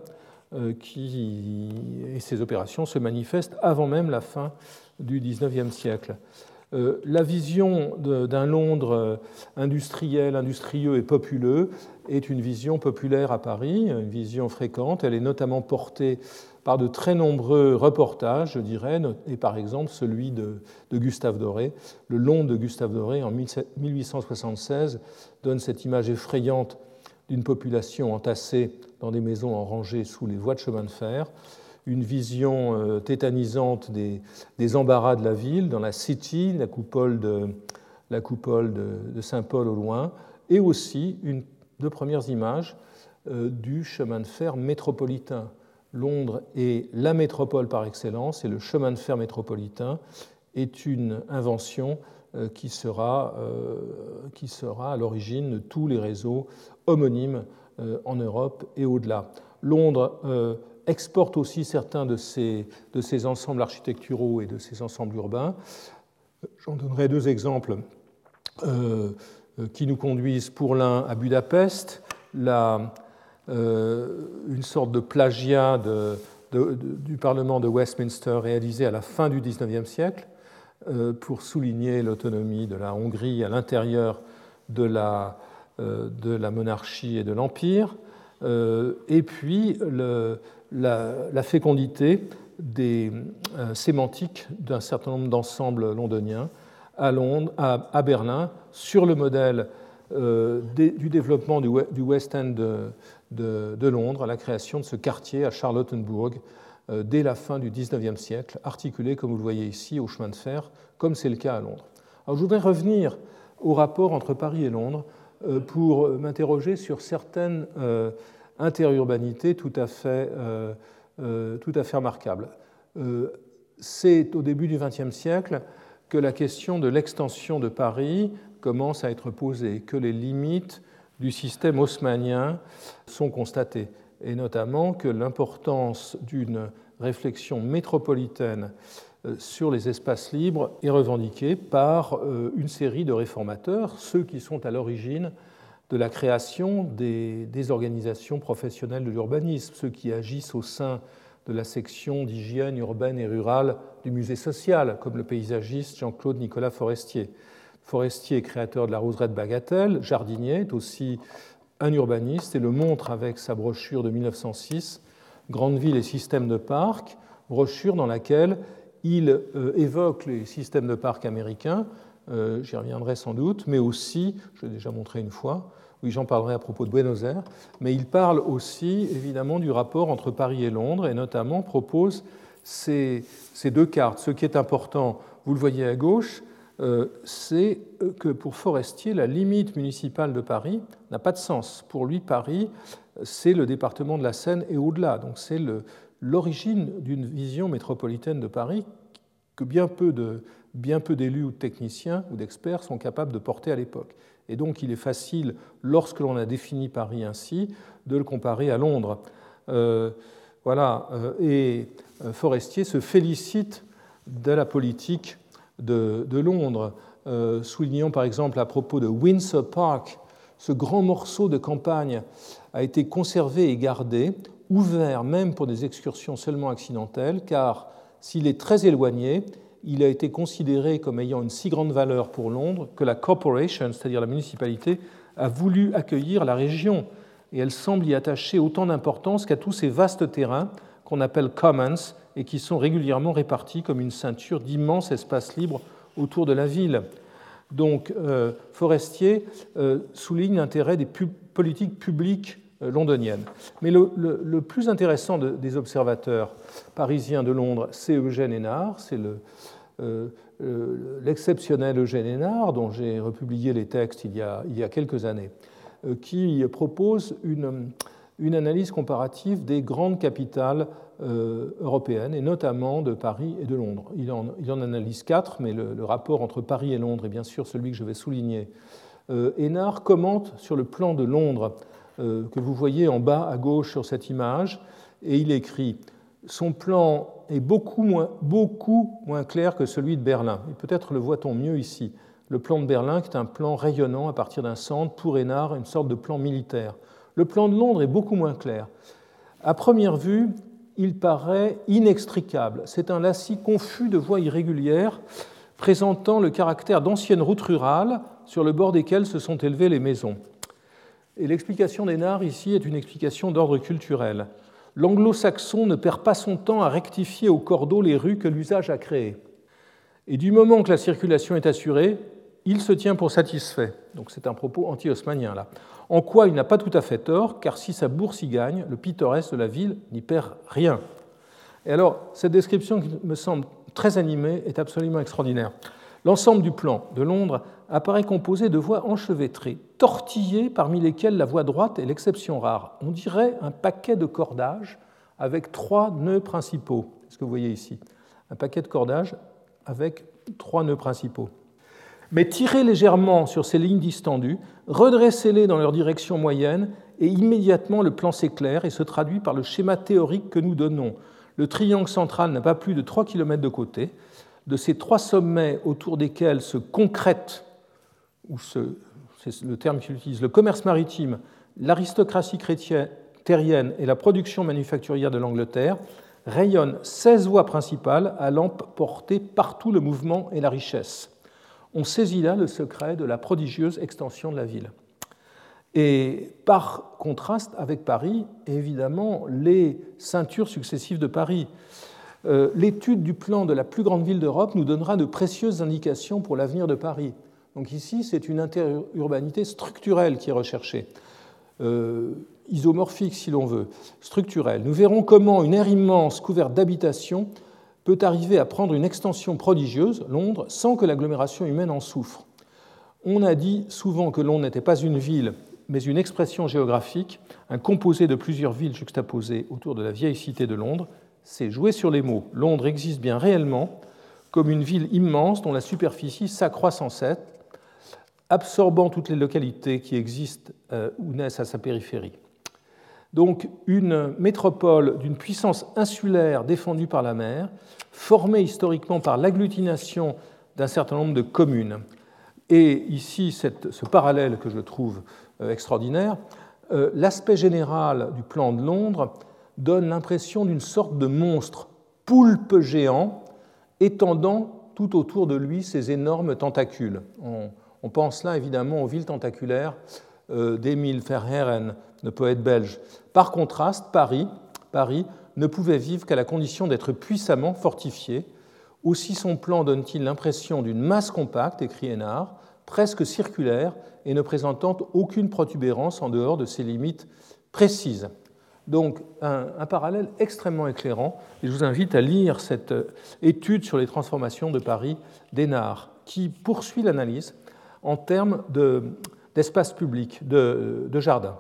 euh, qui, et ces opérations se manifestent avant même la fin du XIXe siècle. Euh, la vision d'un Londres euh, industriel, industrieux et populeux est une vision populaire à Paris, une vision fréquente. Elle est notamment portée par de très nombreux reportages, je dirais, et par exemple celui de, Gustave Doré. Le Londres de Gustave Doré en 1876 donne cette image effrayante d'une population entassée dans des maisons en rangée sous les voies de chemin de fer, une vision euh, tétanisante des, embarras de la ville, dans la City, la coupole de, de, Saint-Paul au loin, et aussi une, de premières images euh, du chemin de fer métropolitain. Londres est la métropole par excellence et le chemin de fer métropolitain est une invention euh, qui sera, qui sera à l'origine de tous les réseaux homonymes euh, en Europe et au-delà. Londres euh, exporte aussi certains de ces ensembles architecturaux et de ces ensembles urbains. J'en donnerai deux exemples euh, qui nous conduisent pour l'un à Budapest, la, une sorte de plagiat du Parlement de Westminster réalisé à la fin du XIXe siècle pour souligner l'autonomie de la Hongrie à l'intérieur de la, euh, de la monarchie et de l'Empire, euh, et puis la, fécondité des euh, sémantiques d'un certain nombre d'ensembles londoniens à, Londres, à, Berlin, sur le modèle du développement du, West End de, Londres, à la création de ce quartier à Charlottenburg dès la fin du XIXe siècle, articulé, comme vous le voyez ici, au chemin de fer, comme c'est le cas à Londres. Alors, je voudrais revenir au rapport entre Paris et Londres pour m'interroger sur certaines interurbanités tout à fait, tout à fait remarquables. C'est au début du XXe siècle que la question de l'extension de Paris commence à être posée, que les limites du système haussmanien sont constatées, et notamment que l'importance d'une réflexion métropolitaine euh, sur les espaces libres est revendiquée par euh, une série de réformateurs, ceux qui sont à l'origine de la création des, des organisations professionnelles de l'urbanisme, ceux qui agissent au sein de la section d'hygiène urbaine et rurale du musée social, comme le paysagiste Jean-Claude Nicolas Forestier. Forestier est créateur de la roseraie de Bagatelle, jardinier, est aussi un urbaniste et le montre avec sa brochure de 1906, Grande ville et système de parc, brochure dans laquelle il euh, évoque les systèmes de parc américains, euh, j'y reviendrai sans doute, mais aussi, je l'ai déjà montré une fois, oui, j'en parlerai à propos de Buenos Aires, mais il parle aussi évidemment du rapport entre Paris et Londres et notamment propose ces, deux cartes. Ce qui est important, vous le voyez à gauche, c'est que pour Forestier, la limite municipale de Paris n'a pas de sens. Pour lui, Paris, c'est le département de la Seine et au-delà. Donc c'est l'origine d'une vision métropolitaine de Paris que bien peu d'élus ou de techniciens ou d'experts sont capables de porter à l'époque. Et donc il est facile, lorsque l'on a défini Paris ainsi, de le comparer à Londres. Euh, voilà. Euh, et euh, Forestier se félicite de la politique de, Londres, soulignant par exemple à propos de Windsor Park, ce grand morceau de campagne a été conservé et gardé, ouvert même pour des excursions seulement accidentelles, car s'il est très éloigné, il a été considéré comme ayant une si grande valeur pour Londres que la corporation, c'est-à-dire la municipalité, a voulu accueillir la région. Et elle semble y attacher autant d'importance qu'à tous ces vastes terrains qu'on appelle commons et qui sont régulièrement répartis comme une ceinture d'immenses espaces libres autour de la ville. Donc, euh, Forestier euh, souligne l'intérêt des politiques publiques euh, londoniennes. Mais le, plus intéressant des observateurs parisiens de Londres, c'est Eugène Hénard, c'est le, l'exceptionnel Eugène Hénard, dont j'ai republié les textes il y a, quelques années, qui propose une, analyse comparative des grandes capitales européennes, et notamment de Paris et de Londres. Il en, analyse quatre, mais le, rapport entre Paris et Londres est bien sûr celui que je vais souligner. Hénard commente sur le plan de Londres que vous voyez en bas à gauche sur cette image, et il écrit Son plan est beaucoup moins, beaucoup moins clair que celui de Berlin. Et peut-être le voit-on mieux ici. Le plan de Berlin, qui est un plan rayonnant à partir d'un centre, pour Hénard, une sorte de plan militaire. Le plan de Londres est beaucoup moins clair. À première vue, il paraît inextricable. C'est un lacis confus de voies irrégulières présentant le caractère d'anciennes routes rurales sur le bord desquelles se sont élevées les maisons. Et l'explication d'Hénard ici est une explication d'ordre culturel l'anglo-saxon ne perd pas son temps à rectifier au cordeau les rues que l'usage a créées. Et du moment que la circulation est assurée, il se tient pour satisfait. Donc c'est un propos anti-haussmanien là. En quoi il n'a pas tout à fait tort, car si sa bourse y gagne, le pittoresque de la ville n'y perd rien. Et alors, cette description qui me semble très animée est absolument extraordinaire. L'ensemble du plan de Londres apparaît composé de voies enchevêtrées, tortillées parmi lesquelles la voie droite est l'exception rare. On dirait un paquet de cordages avec trois nœuds principaux. Ce que vous voyez ici? Un paquet de cordages avec trois nœuds principaux. Mais tirez légèrement sur ces lignes distendues, redressez-les dans leur direction moyenne, et immédiatement le plan s'éclaire et se traduit par le schéma théorique que nous donnons. Le triangle central n'a pas plus de 3 km de côté. De ces trois sommets autour desquels se concrètent ou c'est le terme qu'il utilise, le commerce maritime, l'aristocratie chrétienne terrienne et la production manufacturière de l'Angleterre, rayonnent 16 voies principales allant porter partout le mouvement et la richesse. On saisit là le secret de la prodigieuse extension de la ville. Et par contraste avec Paris, évidemment, les ceintures successives de Paris. Euh, l'étude du plan de la plus grande ville d'Europe nous donnera de précieuses indications pour l'avenir de Paris. Donc ici, c'est une interurbanité structurelle qui est recherchée, euh, isomorphique si l'on veut, structurelle. Nous verrons comment une aire immense couverte d'habitations peut arriver à prendre une extension prodigieuse, Londres, sans que l'agglomération humaine en souffre. On a dit souvent que Londres n'était pas une ville, mais une expression géographique, un composé de plusieurs villes juxtaposées autour de la vieille cité de Londres. C'est jouer sur les mots. Londres existe bien réellement comme une ville immense dont la superficie s'accroît sans cesse, absorbant toutes les localités qui existent euh, ou naissent à sa périphérie. Donc une métropole d'une puissance insulaire défendue par la mer, formée historiquement par l'agglutination d'un certain nombre de communes. Et ici, ce parallèle que je trouve euh, extraordinaire, euh, l'aspect général du plan de Londres donne l'impression d'une sorte de monstre poulpe géant étendant tout autour de lui ses énormes tentacules. On, pense là évidemment aux villes tentaculaires euh, d'Émile Verhaeren, le poète belge. Par contraste, Paris, Paris ne pouvait vivre qu'à la condition d'être puissamment fortifié. Aussi son plan donne-t-il l'impression d'une masse compacte, écrit Hénard, presque circulaire et ne présentant aucune protubérance en dehors de ses limites précises. Donc un, parallèle extrêmement éclairant, et je vous invite à lire cette euh, étude sur les transformations de Paris d'Hénard, qui poursuit l'analyse en termes d'espace public, de, de jardins.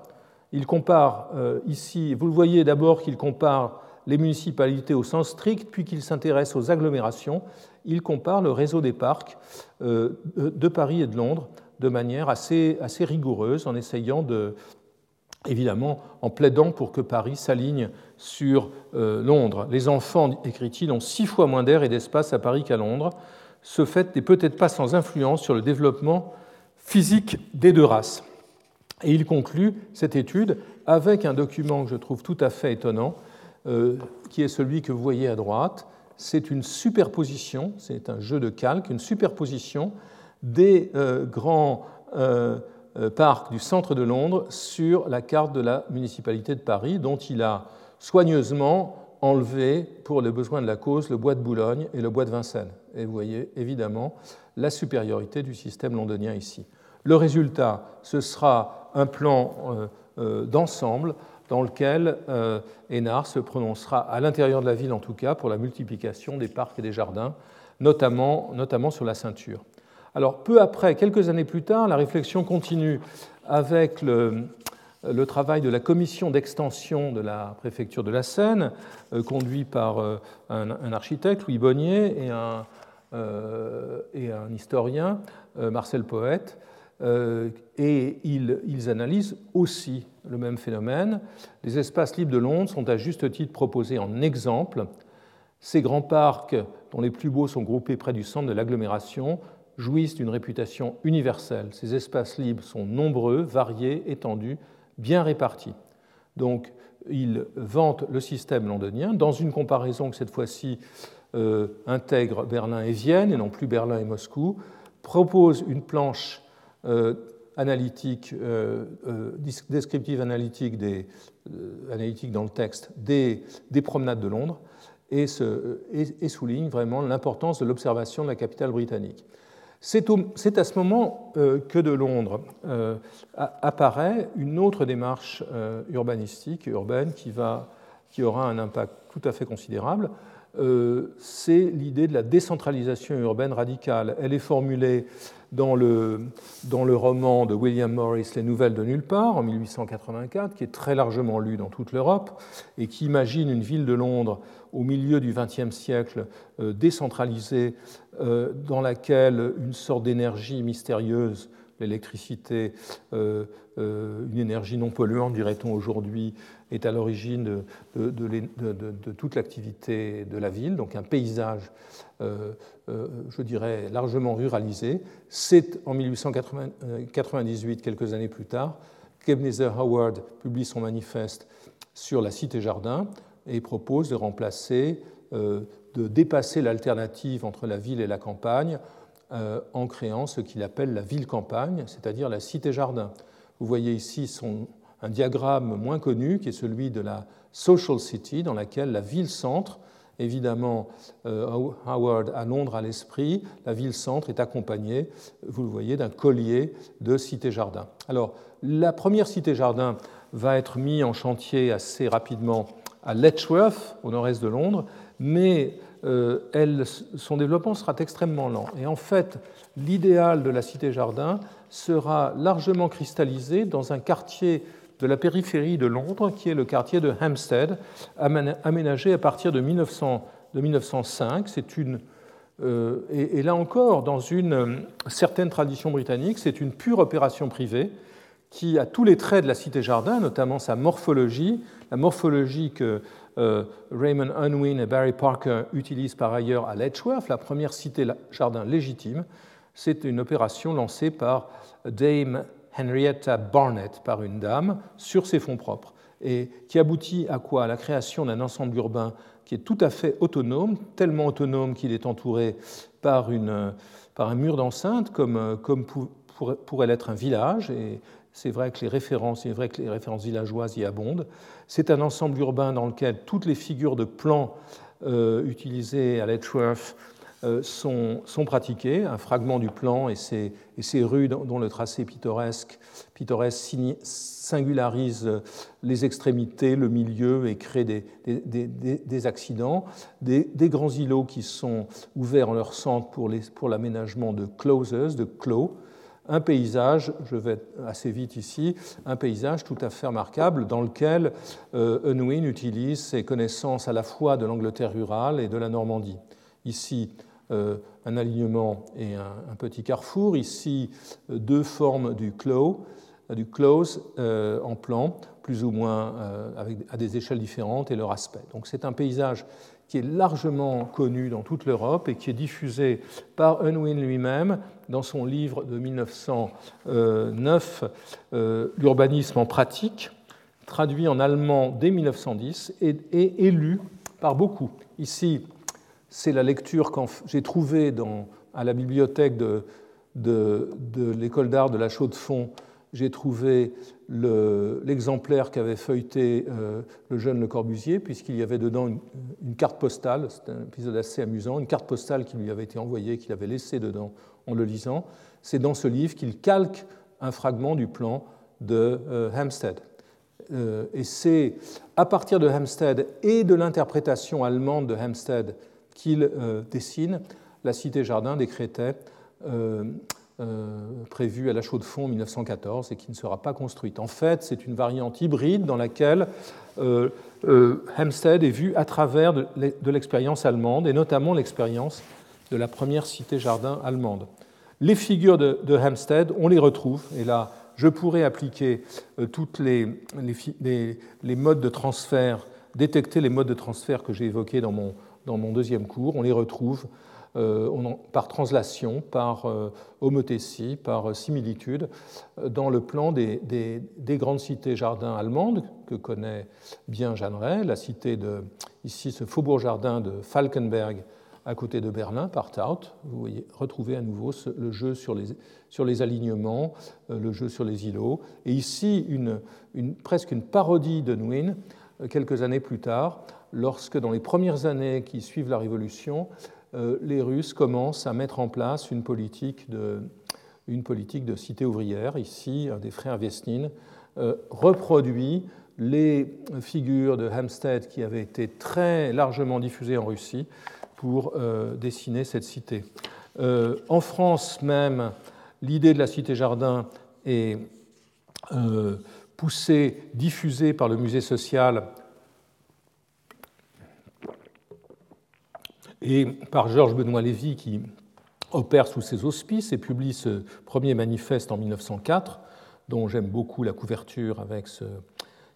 Il compare euh, ici, vous le voyez d'abord qu'il compare les municipalités au sens strict, puis qu'il s'intéresse aux agglomérations. Il compare le réseau des parcs euh, de Paris et de Londres de manière assez, rigoureuse, en essayant de, évidemment, en plaidant pour que Paris s'aligne sur euh, Londres. Les enfants, écrit-il, ont six fois moins d'air et d'espace à Paris qu'à Londres. Ce fait n'est peut-être pas sans influence sur le développement physique des deux races. Et il conclut cette étude avec un document que je trouve tout à fait étonnant, euh, qui est celui que vous voyez à droite. C'est une superposition, c'est un jeu de calque, une superposition des euh, grands euh, parcs du centre de Londres sur la carte de la municipalité de Paris, dont il a soigneusement enlevé, pour les besoins de la cause, le bois de Boulogne et le bois de Vincennes. Et vous voyez évidemment la supériorité du système londonien ici. Le résultat, ce sera un plan euh, euh, d'ensemble dans lequel euh, Hénard se prononcera, à l'intérieur de la ville en tout cas, pour la multiplication des parcs et des jardins, notamment, notamment sur la ceinture. Alors peu après, quelques années plus tard, la réflexion continue avec le, travail de la commission d'extension de la préfecture de la Seine, conduit par un, architecte, Louis Bonnier, et un, et un historien, Marcel Poète, et ils, analysent aussi le même phénomène. Les espaces libres de Londres sont à juste titre proposés en exemple. Ces grands parcs, dont les plus beaux sont groupés près du centre de l'agglomération, jouissent d'une réputation universelle. Ces espaces libres sont nombreux, variés, étendus, bien répartis. Donc, ils vantent le système londonien dans une comparaison que cette fois-ci euh, intègre Berlin et Vienne et non plus Berlin et Moscou, propose une planche euh, analytique, euh, euh, descriptive analytique, des, dans le texte des, des promenades de Londres et, souligne vraiment l'importance de l'observation de la capitale britannique. C'est à ce moment que de Londres apparaît une autre démarche urbanistique urbaine qui aura un impact tout à fait considérable. C'est l'idée de la décentralisation urbaine radicale. Elle est formulée dans le, dans roman de William Morris, Les Nouvelles de nulle part, en 1884, qui est très largement lu dans toute l'Europe, et qui imagine une ville de Londres au milieu du XXe siècle euh, décentralisée, euh, dans laquelle une sorte d'énergie mystérieuse l'électricité, euh, une énergie non polluante, dirait-on aujourd'hui, est à l'origine de, toute l'activité de la ville, donc un paysage euh, euh, je dirais, largement ruralisé. C'est en 1898, quelques années plus tard, qu'Ebenezer Howard publie son manifeste sur la cité-jardin et propose de remplacer, euh, de dépasser l'alternative entre la ville et la campagne en créant ce qu'il appelle la ville-campagne, c'est-à-dire la cité-jardin. Vous voyez ici un diagramme moins connu qui est celui de la social city, dans laquelle la ville-centre évidemment euh, Howard à Londres à l'esprit, la ville-centre est accompagnée, vous le voyez, d'un collier de cité-jardin. Alors, la première cité-jardin va être mise en chantier assez rapidement à Letchworth, au nord-est de Londres, mais son développement sera extrêmement lent. Et en fait, l'idéal de la cité-jardin sera largement cristallisé dans un quartier de la périphérie de Londres, qui est le quartier de Hampstead, aménagé à partir de, 1905. C'est une, euh, et, là encore, dans une euh, certaine tradition britannique, c'est une pure opération privée qui a tous les traits de la cité-jardin, notamment sa morphologie, la morphologie que euh, Raymond Unwin et Barry Parker utilisent par ailleurs à Letchworth, la première cité-jardin légitime. C'est une opération lancée par Dame Henrietta Barnett par une dame sur ses fonds propres et qui aboutit à quoi? À la création d'un ensemble urbain qui est tout à fait autonome, tellement autonome qu'il est entouré par, une, par un mur d'enceinte comme, comme pourrait l'être un village. Et c'est vrai que les références, c'est vrai que les références villageoises y abondent. C'est un ensemble urbain dans lequel toutes les figures de plan euh, utilisées à Letchworth euh, sont, sont, pratiquées, un fragment du plan et ces, et rues dont le tracé pittoresque, singularise les extrémités, le milieu et crée des, accidents, des, grands îlots qui sont ouverts en leur centre pour l'aménagement pour de closes, de clos, un paysage, je vais assez vite ici, un paysage tout à fait remarquable dans lequel euh, Unwin utilise ses connaissances à la fois de l'Angleterre rurale et de la Normandie. Ici, euh, un alignement et un, petit carrefour. Ici, euh, deux formes du clos, euh, du close en plan, plus ou moins avec, à des échelles différentes et leur aspect. Donc c'est un paysage qui est largement connu dans toute l'Europe et qui est diffusé par Unwin lui-même dans son livre de 1909, L'urbanisme en pratique, traduit en allemand dès 1910 et, et, et lu par beaucoup. Ici, c'est la lecture que j'ai trouvée à la bibliothèque de, l'école d'art de la Chaux-de-Fonds. J'ai trouvé l'exemplaire qu'avait feuilleté euh, le jeune Le Corbusier, puisqu'il y avait dedans une, carte postale, c'est un épisode assez amusant, une carte postale qui lui avait été envoyée, qu'il avait laissée dedans en le lisant. C'est dans ce livre qu'il calque un fragment du plan de euh, Hampstead. Euh, et c'est à partir de Hampstead et de l'interprétation allemande de Hampstead qu'il euh, dessine la cité-jardin des Crétais prévue à la Chaux-de-Fonds en 1914 et qui ne sera pas construite. En fait, c'est une variante hybride dans laquelle Hempstead est vu à travers de l'expérience allemande et notamment l'expérience de la première cité-jardin allemande. Les figures de, Hampstead, on les retrouve, et là, je pourrais appliquer toutes les, les, modes de transfert, détecter les modes de transfert que j'ai évoqués dans mon, dans mon deuxième cours, on les retrouve euh, par translation, par euh, homothétie, par similitude, euh, dans le plan des, grandes cités-jardins allemandes que connaît bien Jeanneret, la cité de, ici, ce faubourg-jardin de Falkenberg à côté de Berlin, par Taut. Vous voyez, retrouvez à nouveau le jeu sur les, alignements, le jeu sur les îlots. Et ici, une, presque une parodie de Nguyen, quelques années plus tard, lorsque dans les premières années qui suivent la Révolution, euh, les Russes commencent à mettre en place une politique de, une politique de cité ouvrière. Ici, un des frères Vesnine euh, reproduit les figures de Hampstead qui avaient été très largement diffusées en Russie pour euh, dessiner cette cité. en France même, l'idée de la cité-jardin est poussée, diffusée par le musée social et par Georges Benoît Lévy qui opère sous ses auspices et publie ce premier manifeste en 1904, dont j'aime beaucoup la couverture avec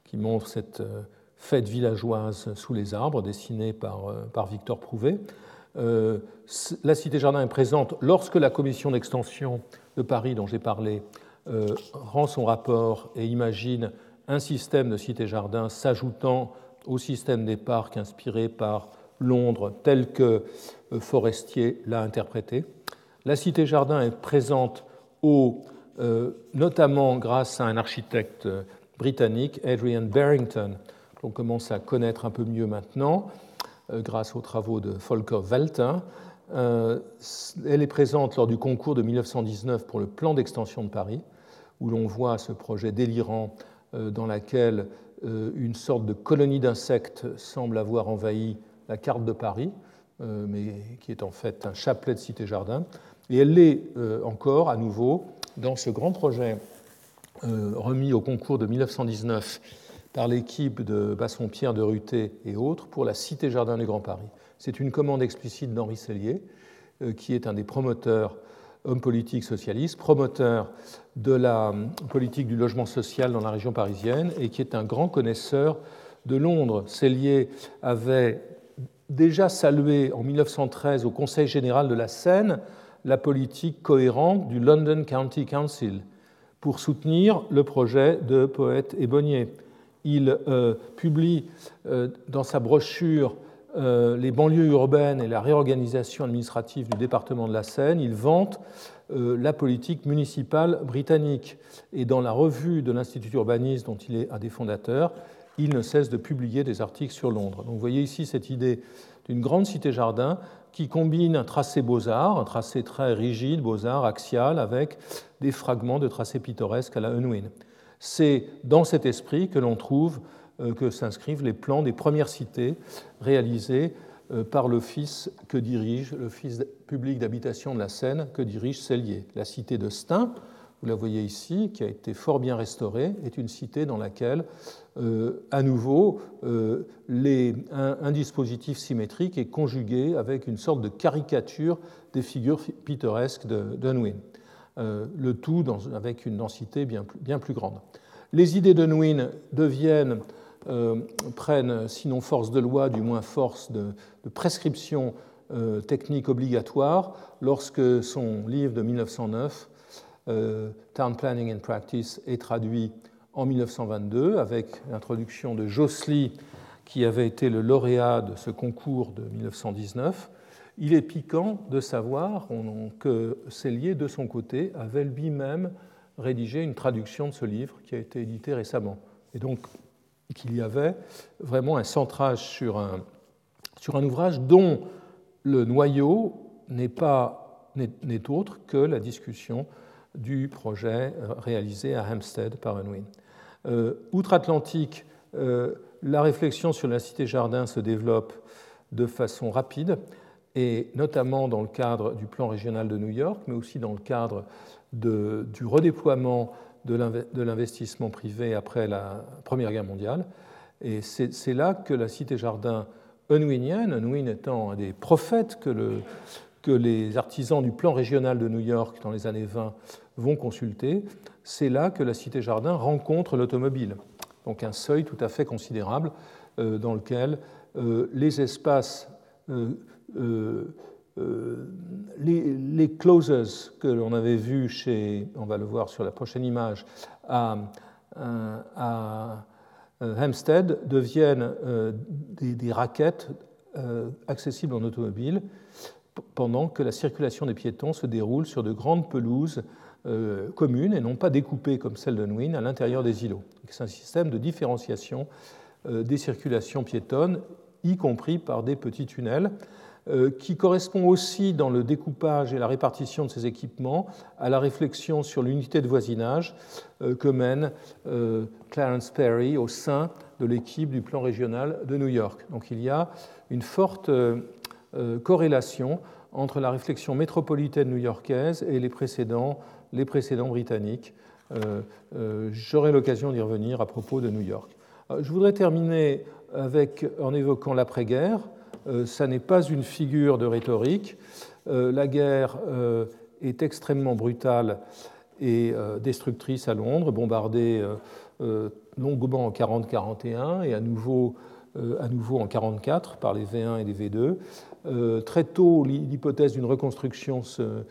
qui montre cette euh, fête villageoise sous les arbres dessinée par, euh, par Victor Prouvé. Euh, la Cité-Jardin est présente lorsque la commission d'extension de Paris, dont j'ai parlé, rend son rapport et imagine un système de Cité-Jardin s'ajoutant au système des parcs inspiré par Londres tel que euh, Forestier l'a interprété. La cité-jardin est présente au, euh, notamment grâce à un architecte euh, britannique, Adrian Barrington, qu'on commence à connaître un peu mieux maintenant, grâce aux travaux de Volker Weltin. elle est présente lors du concours de 1919 pour le plan d'extension de Paris, où l'on voit ce projet délirant dans lequel une sorte de colonie d'insectes semble avoir envahi la carte de Paris. mais qui est en fait un chapelet de cité-jardin. Et elle l'est encore à nouveau dans ce grand projet remis au concours de 1919 par l'équipe de Basson-Pierre de Ruté et autres pour la Cité-Jardin du Grand Paris. C'est une commande explicite d'Henri Sellier, qui est un des promoteurs homme politique socialiste, promoteur de la politique du logement social dans la région parisienne et qui est un grand connaisseur de Londres. Cellier avait déjà salué en 1913 au Conseil général de la Seine la politique cohérente du London County Council pour soutenir le projet de poète ébonnier. Il euh, publie euh, dans sa brochure euh, les banlieues urbaines et la réorganisation administrative du département de la Seine, il vante la politique municipale britannique. Et dans la revue de l'Institut d'urbanisme dont il est un des fondateurs, il ne cesse de publier des articles sur Londres. Donc vous voyez ici cette idée d'une grande cité-jardin qui combine un tracé beaux-arts, un tracé très rigide, beaux-arts, axial, avec des fragments de tracés pittoresques à la Unwin. C'est dans cet esprit que l'on trouve euh, que s'inscrivent les plans des premières cités réalisées euh, par l'office que dirige l'office public d'habitation de la Seine que dirige Cellier. La cité de Stein, vous la voyez ici, qui a été fort bien restaurée, est une cité dans laquelle, euh, à nouveau, un, dispositif symétrique est conjugué avec une sorte de caricature des figures pittoresques d'Unwin. le tout avec une densité bien plus, grande. Les idées d'Unwin deviennent euh, prennent, sinon force de loi, du moins force de, prescription euh, technique obligatoire lorsque son livre de 1909, euh, Town Planning and Practice, est traduit en 1922 avec l'introduction de Josely, qui avait été le lauréat de ce concours de 1919. Il est piquant de savoir que Cellier, de son côté, avait lui-même rédigé une traduction de ce livre qui a été édité récemment. Et donc, qu'il y avait vraiment un centrage sur un, ouvrage dont le noyau n'est autre que la discussion du projet euh, réalisé à Hampstead par Unwin. Euh, Outre-Atlantique, euh, la réflexion sur la cité-jardin se développe de façon rapide, et notamment dans le cadre du plan régional de New York, mais aussi dans le cadre du redéploiement de l'investissement privé après la Première Guerre mondiale. Et c'est là que la cité-jardin unwinienne, Unwin étant un des prophètes que les artisans du plan régional de New York dans les années 20 vont consulter, c'est là que la cité-jardin rencontre l'automobile. Donc un seuil tout à fait considérable euh, dans lequel euh, les espaces euh, euh, les, clauses que l'on avait vues chez, on va le voir sur la prochaine image, à, Hampstead deviennent des, raquettes accessibles en automobile pendant que la circulation des piétons se déroule sur de grandes pelouses communes et non pas découpées comme celle de Nwyn à l'intérieur des îlots. C'est un système de différenciation des circulations piétonnes, y compris par des petits tunnels euh, qui correspond aussi dans le découpage et la répartition de ces équipements à la réflexion sur l'unité de voisinage euh, que mène euh, Clarence Perry au sein de l'équipe du plan régional de New York. Donc il y a une forte corrélation entre la réflexion métropolitaine new-yorkaise et les précédents, les précédents britanniques. J'aurai l'occasion d'y revenir à propos de New York. Je voudrais terminer avec, en évoquant l'après-guerre. Euh, ça n'est pas une figure de rhétorique. Euh, la guerre euh, est extrêmement brutale et destructrice à Londres, bombardée longuement en 40-41 et à nouveau, en 44 par les V1 et les V2. très tôt, l'hypothèse d'une reconstruction se,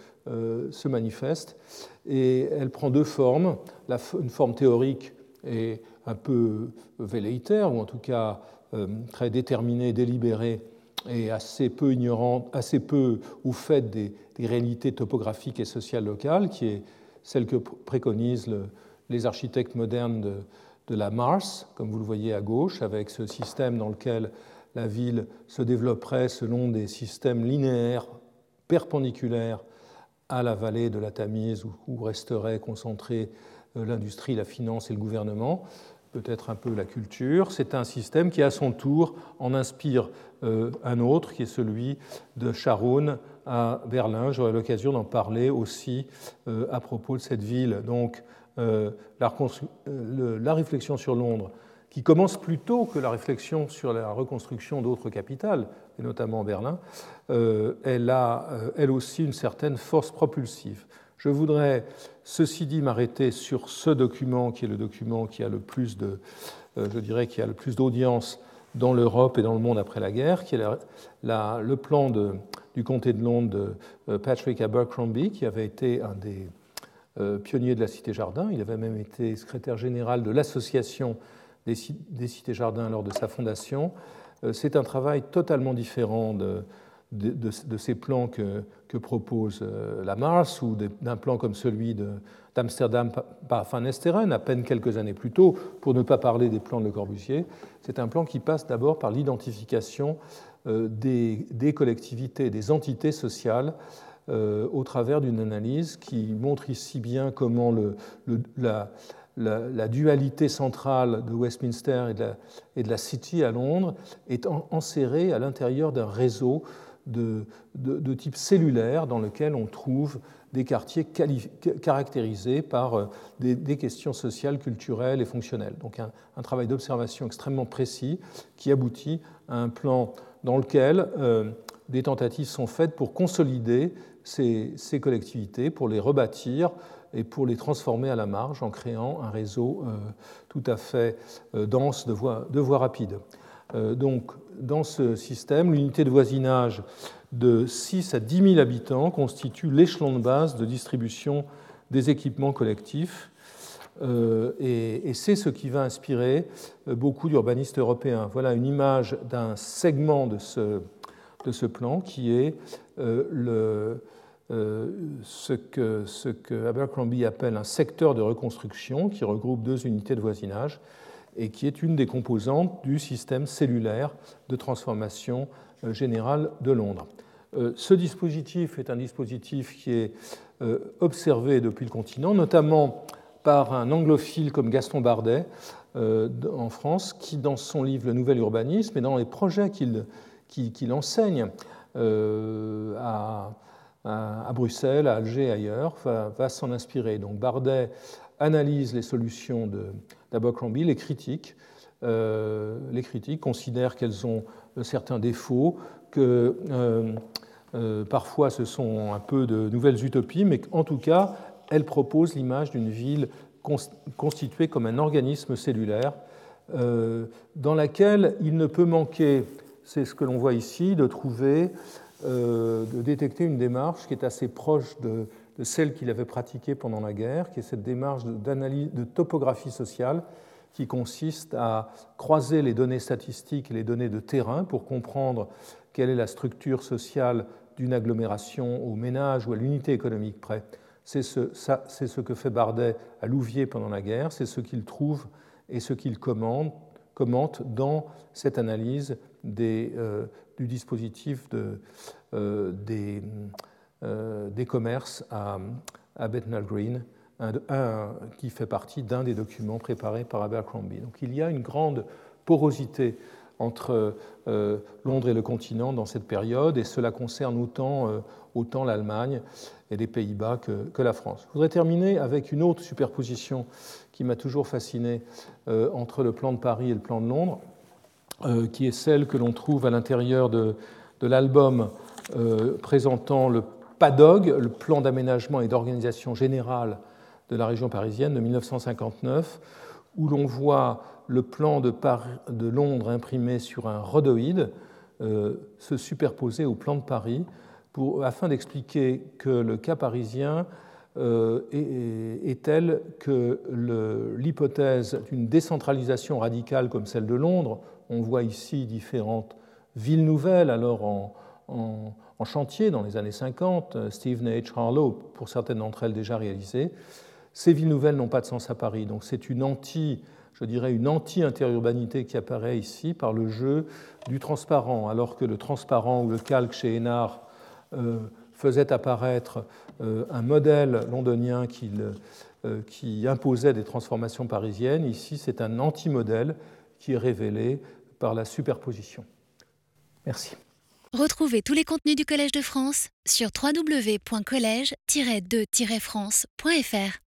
manifeste et elle prend deux formes. Une forme théorique est un peu velléitaire, ou en tout cas très déterminée, délibérée, et assez peu ignorante, assez peu au fait des, réalités topographiques et sociales locales, qui est celle que préconisent les architectes modernes de, de, la Mars, comme vous le voyez à gauche, avec ce système dans lequel la ville se développerait selon des systèmes linéaires, perpendiculaires à la vallée de la Tamise, où, resterait concentrée euh, l'industrie, la finance et le gouvernement. peut-être un peu la culture. C'est un système qui, à son tour, en inspire un autre, qui est celui de Sharon à Berlin. J'aurai l'occasion d'en parler aussi à propos de cette ville. Donc, la, la réflexion sur Londres qui commence plus tôt que la réflexion sur la reconstruction d'autres capitales, et notamment Berlin, euh, elle a euh, elle aussi une certaine force propulsive. Je voudrais, ceci dit, m'arrêter sur ce document qui est le document qui a le plus de, euh, je dirais, qui a le plus d'audience dans l'Europe et dans le monde après la guerre, qui est le plan de, du comté de Londres de Patrick Abercrombie, qui avait été un des pionniers de la Cité Jardin. Il avait même été secrétaire général de l'association des, cités jardins lors de sa fondation. Euh, c'est un travail totalement différent de, de, ces plans que, que, propose euh, la Mars ou d'un plan comme celui d'Amsterdam par Van Esteren, à peine quelques années plus tôt, pour ne pas parler des plans de Le Corbusier. C'est un plan qui passe d'abord par l'identification euh, des, des, collectivités, des entités sociales au travers d'une analyse qui montre ici bien comment le, la, la, dualité centrale de Westminster et de la, City à Londres est enserrée à l'intérieur d'un réseau de, type cellulaire dans lequel on trouve des quartiers caractérisés par euh, des, questions sociales, culturelles et fonctionnelles. Donc un, travail d'observation extrêmement précis qui aboutit à un plan dans lequel euh, des tentatives sont faites pour consolider ces, collectivités, pour les rebâtir et pour les transformer à la marge en créant un réseau euh, tout à fait euh, dense de voies, de voies rapides. Euh, donc, dans ce système, l'unité de voisinage de 6 à 10 000 habitants constitue l'échelon de base de distribution des équipements collectifs. et, c'est ce qui va inspirer beaucoup d'urbanistes européens. Voilà une image d'un segment de ce, de ce plan qui est le, euh, ce que, ce que Abercrombie appelle un secteur de reconstruction qui regroupe deux unités de voisinage et qui est une des composantes du système cellulaire de transformation euh, générale de Londres. Euh, ce dispositif est un dispositif qui est observé depuis le continent, notamment par un anglophile comme Gaston Bardet en France, qui, dans son livre Le Nouvel Urbanisme et dans les projets qu'il enseigne, a à Bruxelles, à Alger, ailleurs, va, s'en inspirer. Donc Bardet analyse les solutions d'Abercrombie, les critiques. Euh, les critiques considèrent qu'elles ont certains défauts, que euh, euh, parfois ce sont un peu de nouvelles utopies, mais qu'en tout cas, elles proposent l'image d'une ville constituée comme un organisme cellulaire dans laquelle il ne peut manquer, c'est ce que l'on voit ici, de trouver euh, de détecter une démarche qui est assez proche de, celle qu'il avait pratiquée pendant la guerre, qui est cette démarche d'analyse de topographie sociale qui consiste à croiser les données statistiques et les données de terrain pour comprendre quelle est la structure sociale d'une agglomération au ménage ou à l'unité économique près. C'est ce, ce, que fait Bardet à Louviers pendant la guerre, c'est ce qu'il trouve et ce qu'il commente, dans cette analyse euh, du dispositif euh, des, euh, des, commerces à, Bethnal Green, un, qui fait partie d'un des documents préparés par Abercrombie. Donc il y a une grande porosité entre Londres et le continent dans cette période, et cela concerne autant, l'Allemagne et les Pays-Bas que, la France. Je voudrais terminer avec une autre superposition qui m'a toujours fasciné entre le plan de Paris et le plan de Londres. Euh, qui est celle que l'on trouve à l'intérieur de, l'album euh, présentant le PADOG, le plan d'aménagement et d'organisation générale de la région parisienne de 1959, où l'on voit le plan de, Londres imprimé sur un rhodoïde euh, se superposer au plan de Paris afin d'expliquer que le cas parisien est, est, tel que l'hypothèse d'une décentralisation radicale comme celle de Londres, on voit ici différentes villes nouvelles, alors en, chantier dans les années 50, Stephen H. Harlow, pour certaines d'entre elles déjà réalisées. Ces villes nouvelles n'ont pas de sens à Paris, donc c'est une anti, je dirais une anti-interurbanité qui apparaît ici par le jeu du transparent, alors que le transparent ou le calque chez Hénard euh, faisait apparaître un modèle londonien qui, qui imposait des transformations parisiennes. Ici, c'est un anti-modèle qui est révélé par la superposition. Merci. Retrouvez tous les contenus du Collège de France sur www.colège-2-france.fr.